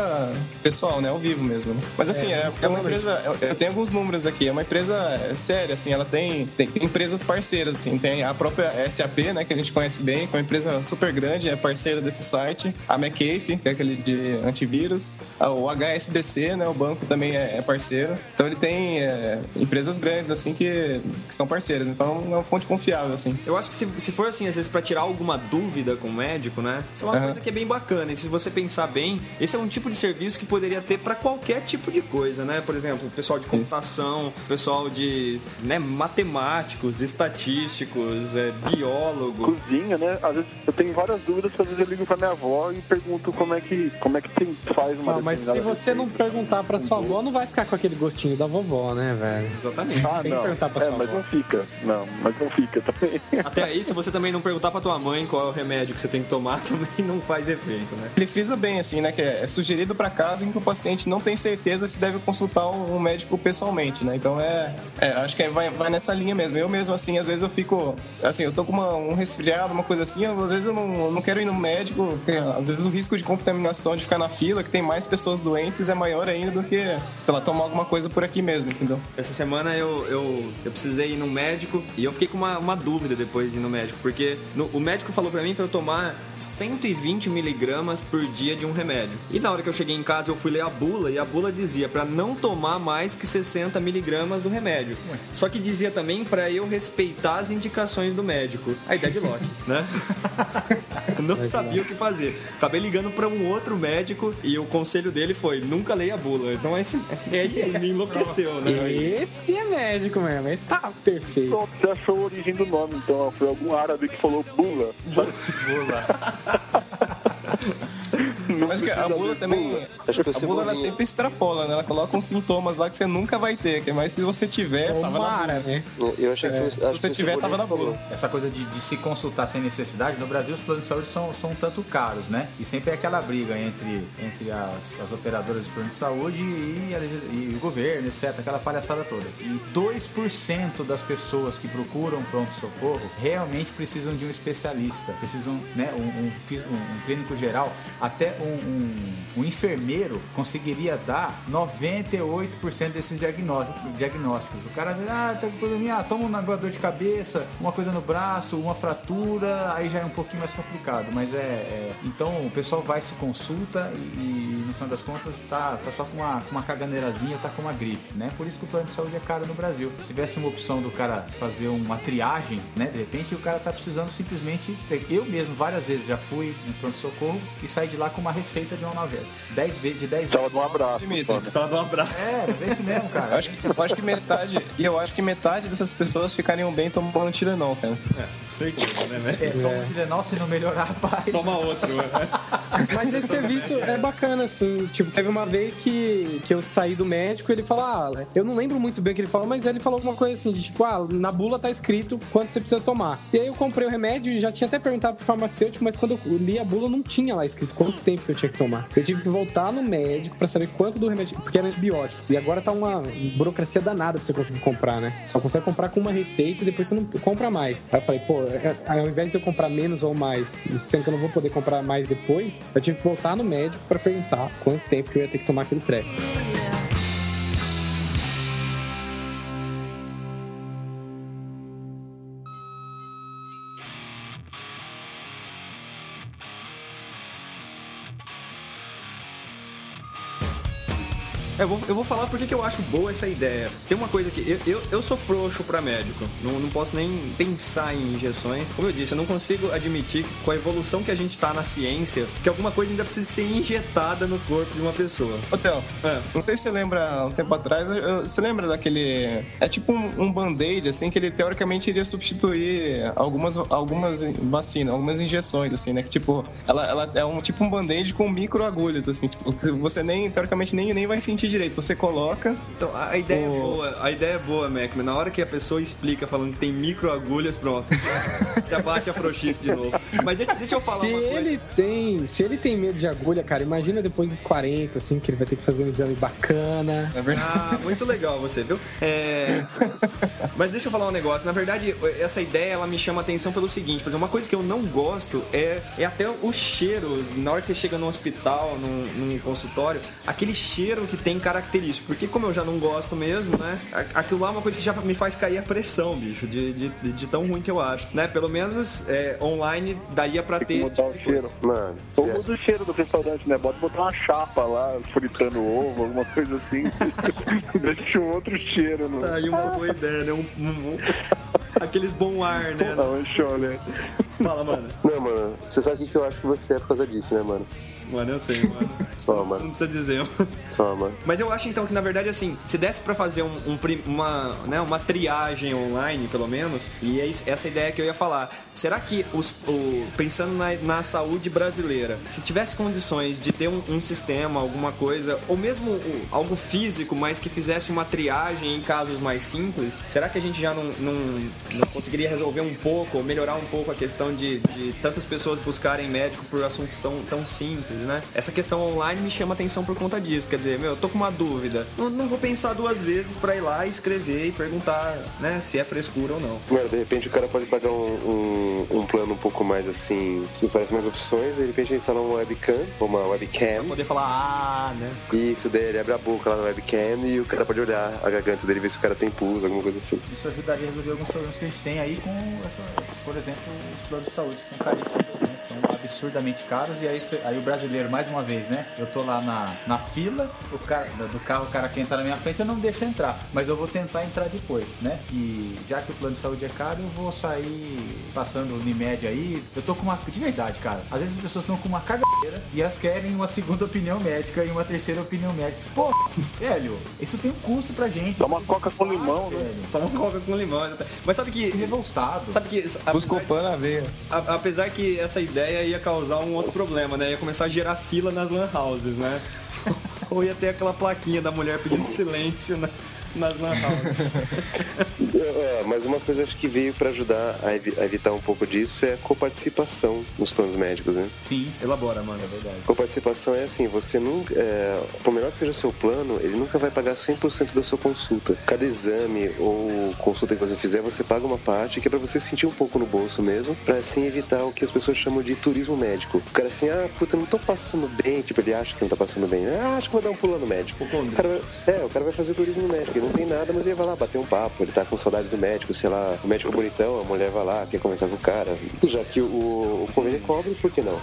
pessoal, né? Ao vivo mesmo, né? Mas assim, é, é uma empresa. Eu, eu tenho alguns números aqui. É uma empresa é, séria, assim. Ela tem, tem, tem empresas parceiras, assim. Tem a própria SAP, né? Que a gente conhece bem, que é uma empresa super grande, é parceira desse site. A McAfee, que é aquele de antivírus. O HSBC, né? O banco também é, é parceiro. Então ele tem é, empresas grandes, assim, que, que são parceiras. Então é uma fonte confiável, assim. Eu acho que se, se for assim, às vezes pra tirar alguma dúvida com o médico, né? Isso é uma Aham. coisa que é bem bacana. E se você pensar bem, esse é um tipo de serviço que poderia ter pra qualquer tipo de coisa, né? Por exemplo, o pessoal de computação, o pessoal de né, matemáticos, estatísticos, é, biólogos. Cozinha, né? Às vezes eu tenho várias dúvidas que às vezes eu ligo pra minha avó e pergunto como é que, como é que tem, faz uma Ah, mas se você não perguntar pra sua avó, não vai ficar com aquele gostinho da vovó, né, velho? Exatamente. Ah, Tem que não. perguntar pra é, sua mas avó. não fica. Não, mas não fica também. Até aí, se você também não perguntar pra tua mãe qual é o remédio que você tem que tomar, também não faz efeito, né? Ele frisa bem, assim, né? Que é, é sugerido para caso em que o paciente não tem certeza se deve consultar um, um médico pessoalmente, né? Então é, é, acho que é- vai, vai nessa linha mesmo. Eu mesmo, assim, às vezes eu fico, assim, eu tô com uma- um resfriado, uma coisa assim, às vezes eu não, eu não quero ir no médico, porque às vezes o risco de contaminação de ficar na fila, que tem mais pessoas doentes, é maior ainda do que, sei lá, tomar, alguma coisa por aqui mesmo, entendeu? Essa semana eu, eu, eu precisei ir no médico e eu fiquei com uma, uma dúvida depois de ir no médico, porque no- o médico falou pra mim pra eu tomar 120 miligramas por dia de um remédio. E na hora que eu cheguei em casa eu fui ler a bula e a bula dizia pra não tomar mais que 60 miligramas do remédio. Só que dizia também pra eu respeitar as indicações do médico. A ideia de Loki, né? Não sabia o que fazer. Acabei ligando pra um outro médico e o conselho dele foi: nunca leia a bula. Então esse ele me enlouqueceu, né? Esse é médico mesmo, esse tá perfeito. Pronto, você achou a origem do nome, então. Foi algum árabe que falou bula. Não Mas que a bula também. bula. Acho que A bula ela sempre extrapola, né? Ela coloca uns sintomas lá que você nunca vai ter, que- mas se você tiver, tava na bula. Tomara, né? Eu achei que foi. acho Se você foi tiver, tava na bula. Essa coisa de, de se consultar sem necessidade, no Brasil os planos de saúde são, são um tanto caros, né? E sempre é aquela briga entre, entre as, as operadoras de plano de saúde e, a- e o governo, etc. Aquela palhaçada toda. E 2% das pessoas que procuram pronto-socorro realmente precisam de um especialista, precisam, né? Um, um, um- um clínico geral, até um, um, um enfermeiro conseguiria dar 98% desses diagnósticos. O cara ah, tá com probleminha, ah, toma uma dor de cabeça, uma coisa no braço, uma fratura, aí já é um pouquinho mais complicado. Mas é. é- então o pessoal vai se consulta e, e, no final das contas tá, tá só com uma, com uma caganeirazinha, tá com uma gripe, né? Por isso que o plano de saúde é caro no Brasil. Se tivesse uma opção do cara fazer uma triagem, né? De repente o cara tá precisando simplesmente. Eu mesmo várias vezes já fui no pronto-socorro e saí de lá com uma receita de um analgésico. 10 vezes, de 10 Tava de um abraço. Dimitri. Só um abraço. É, mas é isso mesmo, cara. Eu acho, que, eu acho que metade. E eu acho que metade dessas pessoas ficariam bem tomando Tilenol, cara. Certeza, né, É, velho? toma um Tilenol, se não melhorar, vai. Toma outro, né? Mas esse serviço é bacana, assim. Tipo, teve uma vez que, que eu saí do médico ele falou, ah, eu não lembro muito bem o que ele falou, mas ele falou alguma coisa assim, de tipo, ah, na bula tá escrito quanto você precisa tomar. E aí eu comprei o remédio e já tinha até perguntado pro farmacêutico, mas quando eu li a bula não tinha lá escrito quanto tempo que eu tinha que tomar. Eu tive que voltar no médico pra saber quanto do remédio, porque era antibiótico. E agora tá uma burocracia danada pra você conseguir comprar, né? Só consegue comprar com uma receita e depois você não compra mais. Aí eu falei, pô, é- ao invés de eu comprar menos ou mais, sendo que eu não vou poder comprar mais depois, eu tive que voltar no médico pra perguntar quanto tempo que eu ia ter que tomar aquele treco. Eu vou, eu vou falar porque que eu acho boa essa ideia. Se tem uma coisa que. Eu, eu, eu sou frouxo pra médico. Não, não posso nem pensar em injeções. Como eu disse, eu não consigo admitir, com a evolução que a gente tá na ciência, que alguma coisa ainda precisa ser injetada no corpo de uma pessoa. Ô, Theo, É. não sei se você lembra, um tempo atrás, você lembra daquele... É tipo um, um band-aid, assim, que ele teoricamente iria substituir algumas, algumas vacinas, algumas injeções, assim, né? Que, tipo, ela, ela é um tipo um band-aid com microagulhas, assim, tipo, você nem, teoricamente, nem, nem vai sentir direito. Você coloca... Então, a, ideia é O- boa. A ideia é boa, Mac, mas na hora que a pessoa explica falando que tem microagulhas, pronto. Já bate a frouxice de novo. Mas deixa, deixa eu falar Se uma coisa. ele tem, se ele tem medo de agulha, cara, imagina depois dos 40, assim, que ele vai ter que fazer um exame bacana. É verdade. Ah, muito legal você, viu? É... Mas deixa eu falar um negócio. Na verdade, essa ideia ela me chama a atenção pelo seguinte: por exemplo, uma coisa que eu não gosto é, é até o cheiro. Na hora que você chega num hospital, num, num consultório, aquele cheiro que tem característico. Porque como eu já não gosto mesmo, né? Aquilo lá é uma coisa que já me faz cair a pressão, bicho, de, de, de- de tão ruim que eu acho. Né? Pelo menos é, online daria pra ter esse mudar tipo o de cheiro. Mano, Ou muda o cheiro do restaurante, né? Bota botar uma chapa lá, fritando ovo, alguma coisa assim. Deixa um outro cheiro no. Tá aí uma boa ideia, né? Um, um- aqueles bom ar, né? Não, deixa eu olhar. Fala, mano. Não, mano, você sabe o que que eu acho que você é por causa disso, né, mano? Mano, eu sei, mano. Só, mano. não precisa dizer. Só, mano. Mas eu acho então que na verdade assim, se desse pra fazer um, um uma, né, uma triagem online, pelo menos, e é essa ideia que eu ia falar. Será que os, o- pensando na, na saúde brasileira, se tivesse condições de ter um, um sistema, alguma coisa, ou mesmo o- algo físico, mas que fizesse uma triagem em casos mais simples, será que a gente já não, não, não conseguiria resolver um pouco, ou melhorar um pouco a questão de, de tantas pessoas buscarem médico por assuntos tão, tão simples? Né? Essa questão online me chama atenção por conta disso. Quer dizer, meu, eu tô com uma dúvida. Não, não vou pensar duas vezes pra ir lá, escrever e perguntar, né, se é frescura ou não. Mano, de repente o cara pode pagar um, um, um plano um pouco mais assim, que oferece mais opções, de repente ele instala uma webcam, uma webcam. Poder falar, ah, né? Isso daí ele abre a boca lá na webcam e o cara pode olhar a garganta dele, ver se o cara tem pulso, alguma coisa assim. Isso ajudaria a resolver alguns problemas que a gente tem aí com essa, por exemplo, os planos de saúde que são caríssimos, né? São absurdamente caros e aí, aí o brasileiro, mais uma vez, né? Eu tô lá na, na fila, o cara, do carro, o cara quer entrar na minha frente, eu não deixo entrar, mas eu vou tentar entrar depois, né? E já que o plano de saúde é caro, eu vou sair passando o Unimed aí. Eu tô com uma. De verdade, cara. Às vezes as pessoas estão com uma cagadeira e elas querem uma segunda opinião médica e uma terceira opinião médica. Pô, velho, isso tem um custo pra gente. Dá uma coca com limão, né? velho. Toma um coca com limão. exatamente. Mas sabe que. Revoltado. Sabe que. Buscopan na veia. A- apesar que essa ideia ia causar um outro problema, né? Ia começar a gerar fila nas lan houses, né? Ou ia ter aquela plaquinha da mulher pedindo silêncio na- nas lan houses. É, mas uma coisa acho que veio pra ajudar a, evi- a evitar um pouco disso é a coparticipação nos planos médicos, né? Sim, Elabora, mano. é verdade. Coparticipação é assim, você nunca. É, por melhor que seja o seu plano, ele nunca vai pagar 100% da sua consulta. Cada exame ou consulta que você fizer, você paga uma parte que é pra você sentir um pouco no bolso mesmo, pra assim evitar o que as pessoas chamam de turismo médico. O cara assim, ah, puta, não tô passando bem, tipo, ele acha que não tá passando bem, né? Ah, acho que vou dar um pulo no médico. O cara vai, é, o cara vai fazer turismo médico, ele não tem nada, mas ele vai lá bater um papo, ele tá com saudade do médico, sei lá, o médico bonitão, a mulher vai lá, quer conversar com o cara. Já que o, o convênio cobre, por que não?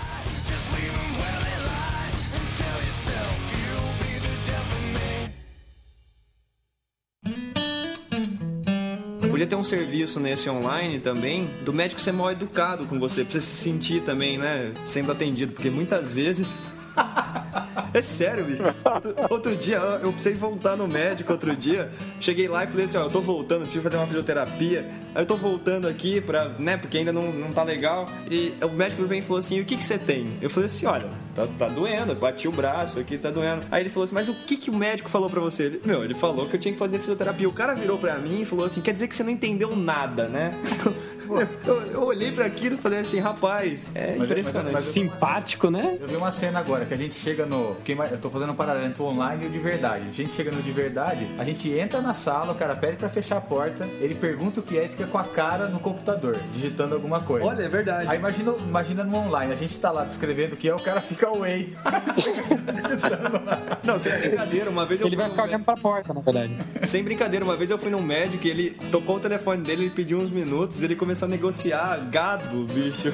Podia ter um serviço nesse online também do médico ser mal educado com você, pra você se sentir também, né? Sendo atendido, porque muitas vezes. É sério, bicho. Outro, outro dia, eu precisei voltar no médico outro dia. Cheguei lá e falei assim, ó, eu tô voltando, preciso fazer uma fisioterapia. Aí eu tô voltando aqui pra, né, porque ainda não, não tá legal. E o médico bem e falou assim, o que que você tem? Eu falei assim, olha, tá, tá doendo, eu bati o braço aqui, tá doendo. Aí ele falou assim, mas o que que o médico falou pra você? Ele, Meu, ele falou que eu tinha que fazer fisioterapia. O cara virou pra mim e falou assim, quer dizer que você não entendeu nada, né? Eu, eu olhei pra aquilo e falei assim, rapaz, é Mas- impressionante. mas- mas- Simpático, né? Eu vi uma cena agora que a gente chega no. quem mais- Eu tô fazendo um paralelo entre o online e o de verdade. A gente chega no de verdade, a gente entra na sala, o cara pede pra fechar a porta, ele pergunta o que é e fica com a cara no computador, digitando alguma coisa. Olha, é verdade. Aí imagina, imagina no online, a gente tá lá descrevendo o que é, o cara fica away. Não, sem brincadeira, uma vez eu Ele fui vai ficar olhando pra porta, na verdade. médico- Sem brincadeira, uma vez eu fui num médico e ele tocou o telefone dele, ele pediu uns minutos, ele começou a negociar gado, bicho.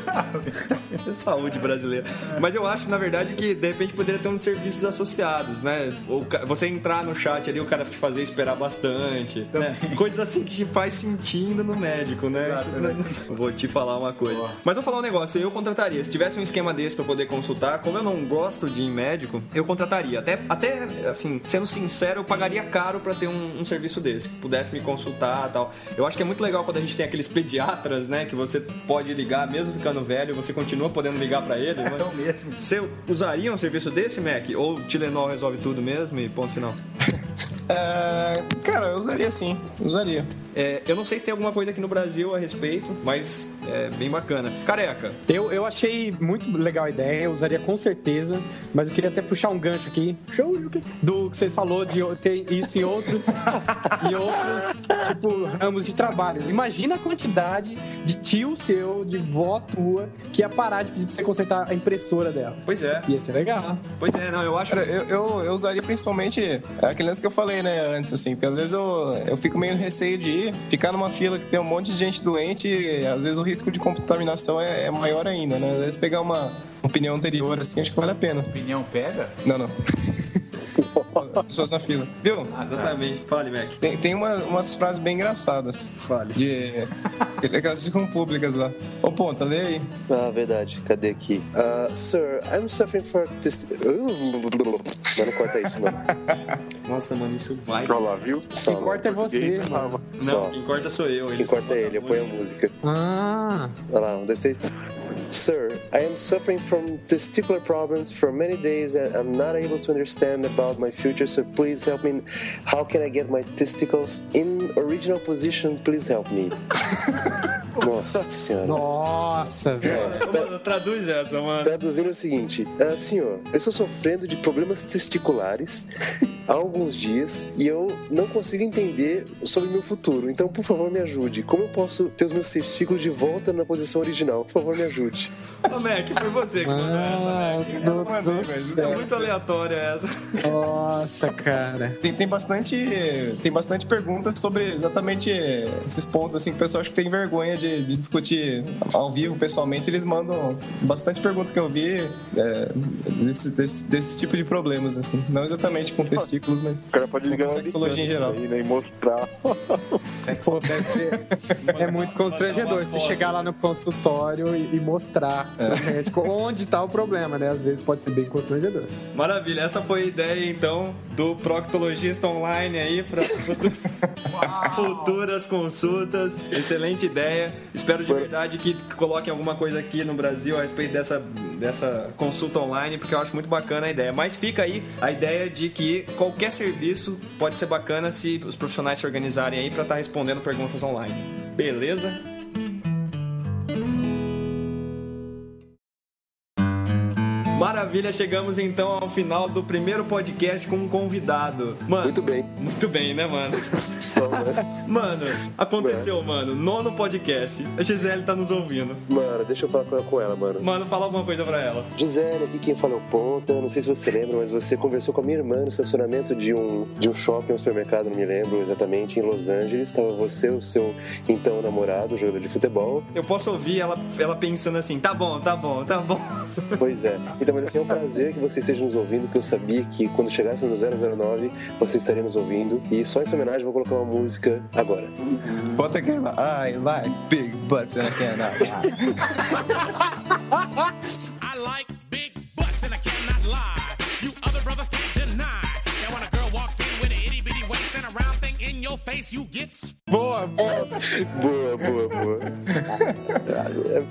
Saúde brasileira. Mas eu acho, na verdade, que de repente poderia ter uns serviços associados, né? O ca- Você entrar no chat ali, o cara te fazer esperar bastante. né? Coisas assim que te faz sentindo no médico, né? Exato, Tipo, né? Vou te falar uma coisa. Boa. Mas vou falar um negócio, eu contrataria. Se tivesse um esquema desse pra poder consultar, como eu não gosto de ir em médico, eu contrataria. Até, até assim, sendo sincero, eu pagaria caro pra ter um, um serviço desse. Que pudesse me consultar e tal. Eu acho que é muito legal quando a gente tem aqueles pediatras, né? Que você pode ligar, mesmo ficando velho, você continua podendo ligar pra ele. É Né? o mesmo. Você usaria um serviço desse, Mac? Ou Tilenol resolve tudo mesmo e ponto final? É, cara, eu usaria sim, usaria. É, eu não sei se tem alguma coisa aqui no Brasil a respeito, mas é bem bacana. Careca, Eu, eu achei muito legal a ideia, eu usaria com certeza, mas eu queria até puxar um gancho aqui. Show. Do que você falou de ter isso em outros, em outros, tipo, ramos de trabalho. Imagina a quantidade de tio seu, de vó tua, que ia parar de pedir pra você consertar a impressora dela. pois é. Ia ser legal. Pois é, não, eu acho. Cara, eu, eu, eu usaria principalmente aquele lance que eu falei, né, antes, assim, porque às vezes eu, eu fico meio no receio de ir, ficar numa fila que tem um monte de gente doente e às vezes o risco de contaminação é, é maior ainda, né? Às vezes pegar uma opinião anterior, assim, acho que vale a pena. Opinião pega? Não, não. Pessoas na fila. Viu? Exatamente. Fale, Mac. Tem, tem uma- umas frases bem engraçadas. Fale. De. Aquelas ficam públicas lá. Ô, ponta, lê aí. Ah, verdade. Cadê aqui? Ah, sir, I'm suffering for this. Não, não corta isso, mano. Nossa, mano, isso vai. Olha lá, viu? Só, Quem corta é você, mano. Não, Só. quem corta sou eu. Quem corta é ele, eu ponho a música. Ah, Olha lá, um, dois, três. Sir, I am suffering from testicular problems for many days and I'm not able to understand about my future, so please help me. How can I get my testicles in original position? Please help me. Nossa senhora. Nossa, velho. Mano, traduz essa, mano. Traduzindo é o seguinte, ah, senhor, eu estou sofrendo de problemas testiculares há alguns dias e eu não consigo entender sobre o meu futuro. Então, por favor, me ajude. Como eu posso ter os meus testículos de volta na posição original? Por favor, me ajude. Mac, foi você que mandou essa, Mac. do É muito aleatória essa. Nossa, cara. Tem, tem bastante tem bastante perguntas sobre exatamente esses pontos assim que o pessoal acho que tem vergonha de, de discutir ao vivo pessoalmente eles mandam bastante perguntas que eu vi é, desse, desse, desse tipo de problemas assim não exatamente com testículos mas O cara pode ligar Com sexologia em geral. né, e mostrar. Pô, deve ser. É muito constrangedor você chegar lá no consultório e, e mostrar pro médico onde tá o problema, né? Às vezes pode ser bem constrangedor. Maravilha, essa foi a ideia então do proctologista online aí para futuras consultas. Excelente ideia. Espero de verdade que coloquem alguma coisa aqui no Brasil a respeito dessa, dessa consulta online, porque eu acho muito bacana a ideia. Mas fica aí a ideia de que qualquer serviço pode ser bacana se os profissionais se organizarem aí para estar respondendo perguntas online. Beleza? Maravilha, chegamos então ao final do primeiro podcast com um convidado. Mano, Muito bem. muito bem, né, mano? Mano, aconteceu, mano. Nono podcast. A Gisele tá nos ouvindo. Mano, deixa eu falar com ela, mano. Mano, fala alguma coisa pra ela. Gisele, aqui quem fala é o Ponta. Não sei se você lembra, mas você conversou com a minha irmã no estacionamento de um, de um shopping, um supermercado, não me lembro exatamente, em Los Angeles. Estava você, o seu então namorado, jogador de futebol. Eu posso ouvir ela, ela pensando assim: tá bom, tá bom, tá bom. Pois é. Então, mas assim, é um prazer que você esteja nos ouvindo, que eu sabia que quando chegasse no 009, você estaria nos ouvindo. E só em sua homenagem, eu vou colocar uma música agora. bota aquela I like big butts and I cannot lie. I like face, you get boa boa Boa, boa, boa.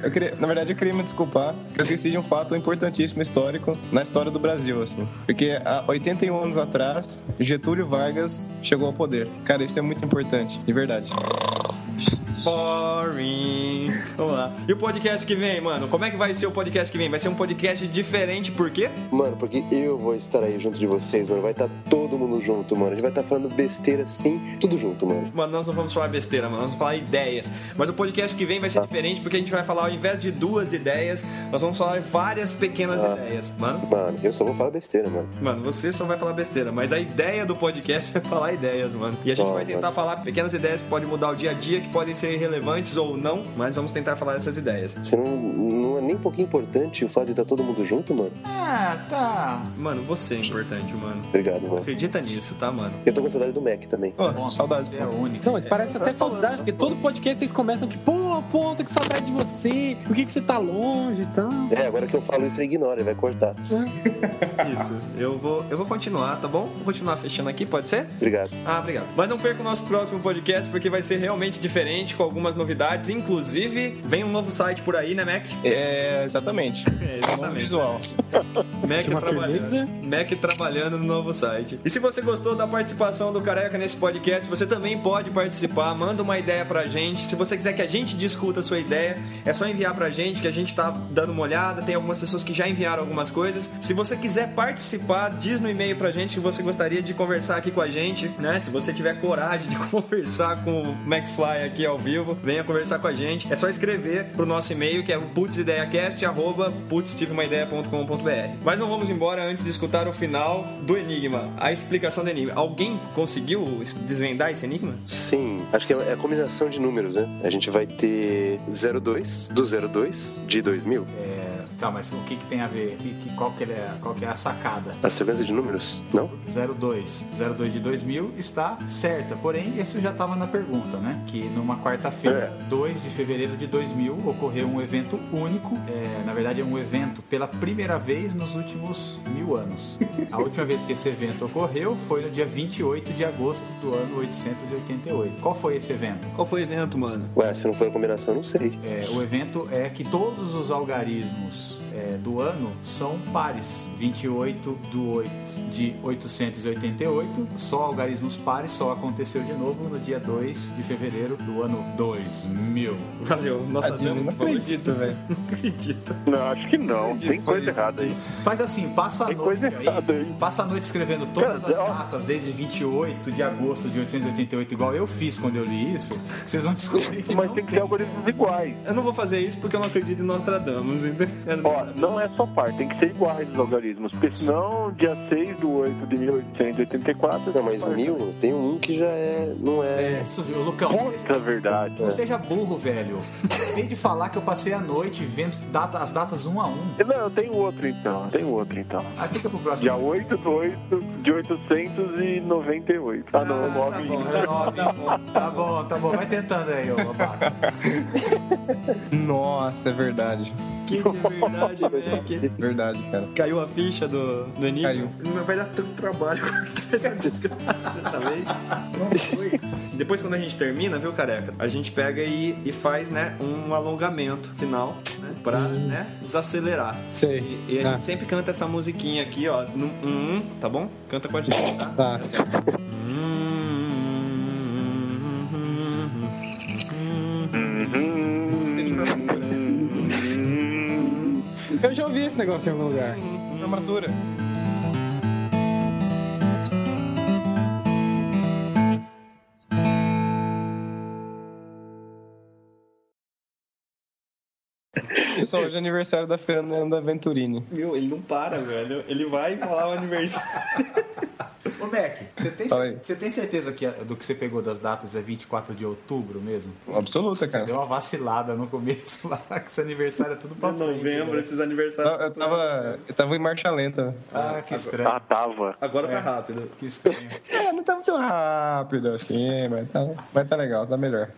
Eu queria, na verdade, eu queria me desculpar, eu esqueci de um fato importantíssimo histórico na história do Brasil, assim. Porque há 81 anos atrás, Getúlio Vargas chegou ao poder. Cara, isso é muito importante, de verdade. Boring. Vamos lá. E o podcast que vem, mano? Como é que vai ser o podcast que vem? Vai ser um podcast diferente, por quê? Mano, porque eu vou estar aí junto de vocês, mano. Vai estar todo mundo junto, mano. A gente vai estar falando besteira sim, tudo junto, mano. Mano, nós não vamos falar besteira, mano. Nós vamos falar ideias. Mas o podcast que vem vai ser diferente porque a gente vai falar, ao invés de duas ideias, nós vamos falar várias pequenas ideias. Mano, Mano, eu só vou falar besteira, mano. mano, você só vai falar besteira, mas a ideia do podcast é falar ideias, mano. E a gente vai tentar mano. falar pequenas ideias que podem mudar o dia a dia, que podem ser relevantes ou não, mas vamos tentar falar essas ideias. Você não, não é nem um pouquinho importante o fato de estar todo mundo junto, mano? Ah, tá. Mano, você é importante, mano. Obrigado, mano. Acredita nisso, tá, mano? Eu tô com saudade do Mac também. Você é o único. Não, mas parece até falsidade, porque todo podcast vocês começam que, pô, ponta, que saudade de você, por que, que você tá longe e tal. É, agora que eu falo isso, ele ignora, ele vai cortar. Isso. Eu vou, eu vou continuar, tá bom? Vou continuar fechando aqui, pode ser? Obrigado. Ah, obrigado. Mas não perca o nosso próximo podcast, porque vai ser realmente diferente, com algumas novidades. Inclusive, vem um novo site por aí, né, Mac? É, exatamente. É, Bom visual. Mac trabalhando. firmeza. Mac trabalhando no novo site. E se você gostou da participação do Careca nesse podcast, você também pode participar. Manda uma ideia pra gente. Se você quiser que a gente discuta a sua ideia, é só enviar pra gente, que a gente tá dando uma olhada. Tem algumas pessoas que já enviaram algumas coisas. Se você quiser participar, diz no e-mail pra gente que você gostaria de conversar aqui com a gente, né? Se você tiver coragem de conversar com o McFly aqui ao vivo, venha conversar com a gente. É só escrever pro nosso e-mail, que é putstiveumaideias.com.br. Mas não vamos embora antes de escutar o final do enigma, a explicação do enigma. Alguém conseguiu desvendar esse enigma? Sim, acho que é a combinação de números, né? A gente vai ter 02 do 02 de 2000. É, Tá, mas o que, que tem a ver? Que, que- qual, que é, qual que é a sacada? A sequência de números? Não? 02. 02 de 2000 está certa, porém, isso já estava na pergunta, né? Que numa quarta-feira, 2 de fevereiro de 2000, ocorreu um evento único. É, na verdade, é um evento pela primeira vez nos últimos mil anos. A última vez que esse evento ocorreu foi no dia 28 de agosto do ano 888. Qual foi esse evento? Qual foi o evento, mano? Ué, se não for a combinação, não sei. É, o evento é que todos os algarismos é, do ano são pares. 28 do 8 de 888. Só algarismos pares só aconteceu de novo no dia 2 de fevereiro do ano 2000. Valeu, nossa não acredito, velho. Não acredito. Não, acho que não. Acredito, Tem coisa isso. errada aí. Faz assim, passa a Tem noite coisa errada aí. Passa a noite escrevendo todas as Cara, ó. datas desde 28 de agosto de 888, igual eu fiz quando eu li isso. Vocês vão descobrir que Mas não tem que ter algoritmos iguais. Eu não vou fazer isso porque eu não acredito em Nostradamus, entendeu? Ó, não é só par, tem que ser iguais os algarismos. Porque senão, dia 6 do 8 de 1884. Não, mas mil, tem um que já é. Não é. É, isso, viu, Lucão. Puta verdade. Não seja burro, velho. Acabei de falar que eu passei a noite vendo data- as datas um a um. Não, eu tenho outro então. Eu tenho outro então. Ah, fica pro próximo. Dia 8 do 8 de 898. Ah, não, Ah, tá 9 bom, tá bom, tá bom, tá bom, tá bom. Vai tentando aí, ô babaca. Nossa, é verdade. Que de verdade? Que Verdade, cara. Caiu a ficha do, do Enigma? Caiu. Não vai dar tanto trabalho cortar essa desgraça dessa vez. Não foi. Depois, quando a gente termina, viu, careca? A gente pega e, e faz, né, um alongamento final, né? Pra, né, desacelerar. Sei. E, e a Ah. gente sempre canta essa musiquinha aqui, ó, no um, um, tá bom? Canta com a gente, tá? Tá. Assim, ó. Música Eu já ouvi esse negócio em algum lugar. Formatura. Pessoal, hoje é aniversário da Fernanda Venturini. Meu, ele não para, velho. Ele vai falar o aniversário. Ô, Mac, você tem, você tem certeza que a- do que você pegou das datas é 24 de outubro mesmo? Absoluta, Você cara. deu uma vacilada no começo lá, que esse aniversário é tudo pra frente. novembro, né? esses aniversários. Eu tava, eu tava em marcha lenta. Ah, que estranho. Ah, tava. Agora tá rápido. Que estranho. É, não tá muito rápido assim, mas tá, mas tá legal, tá melhor.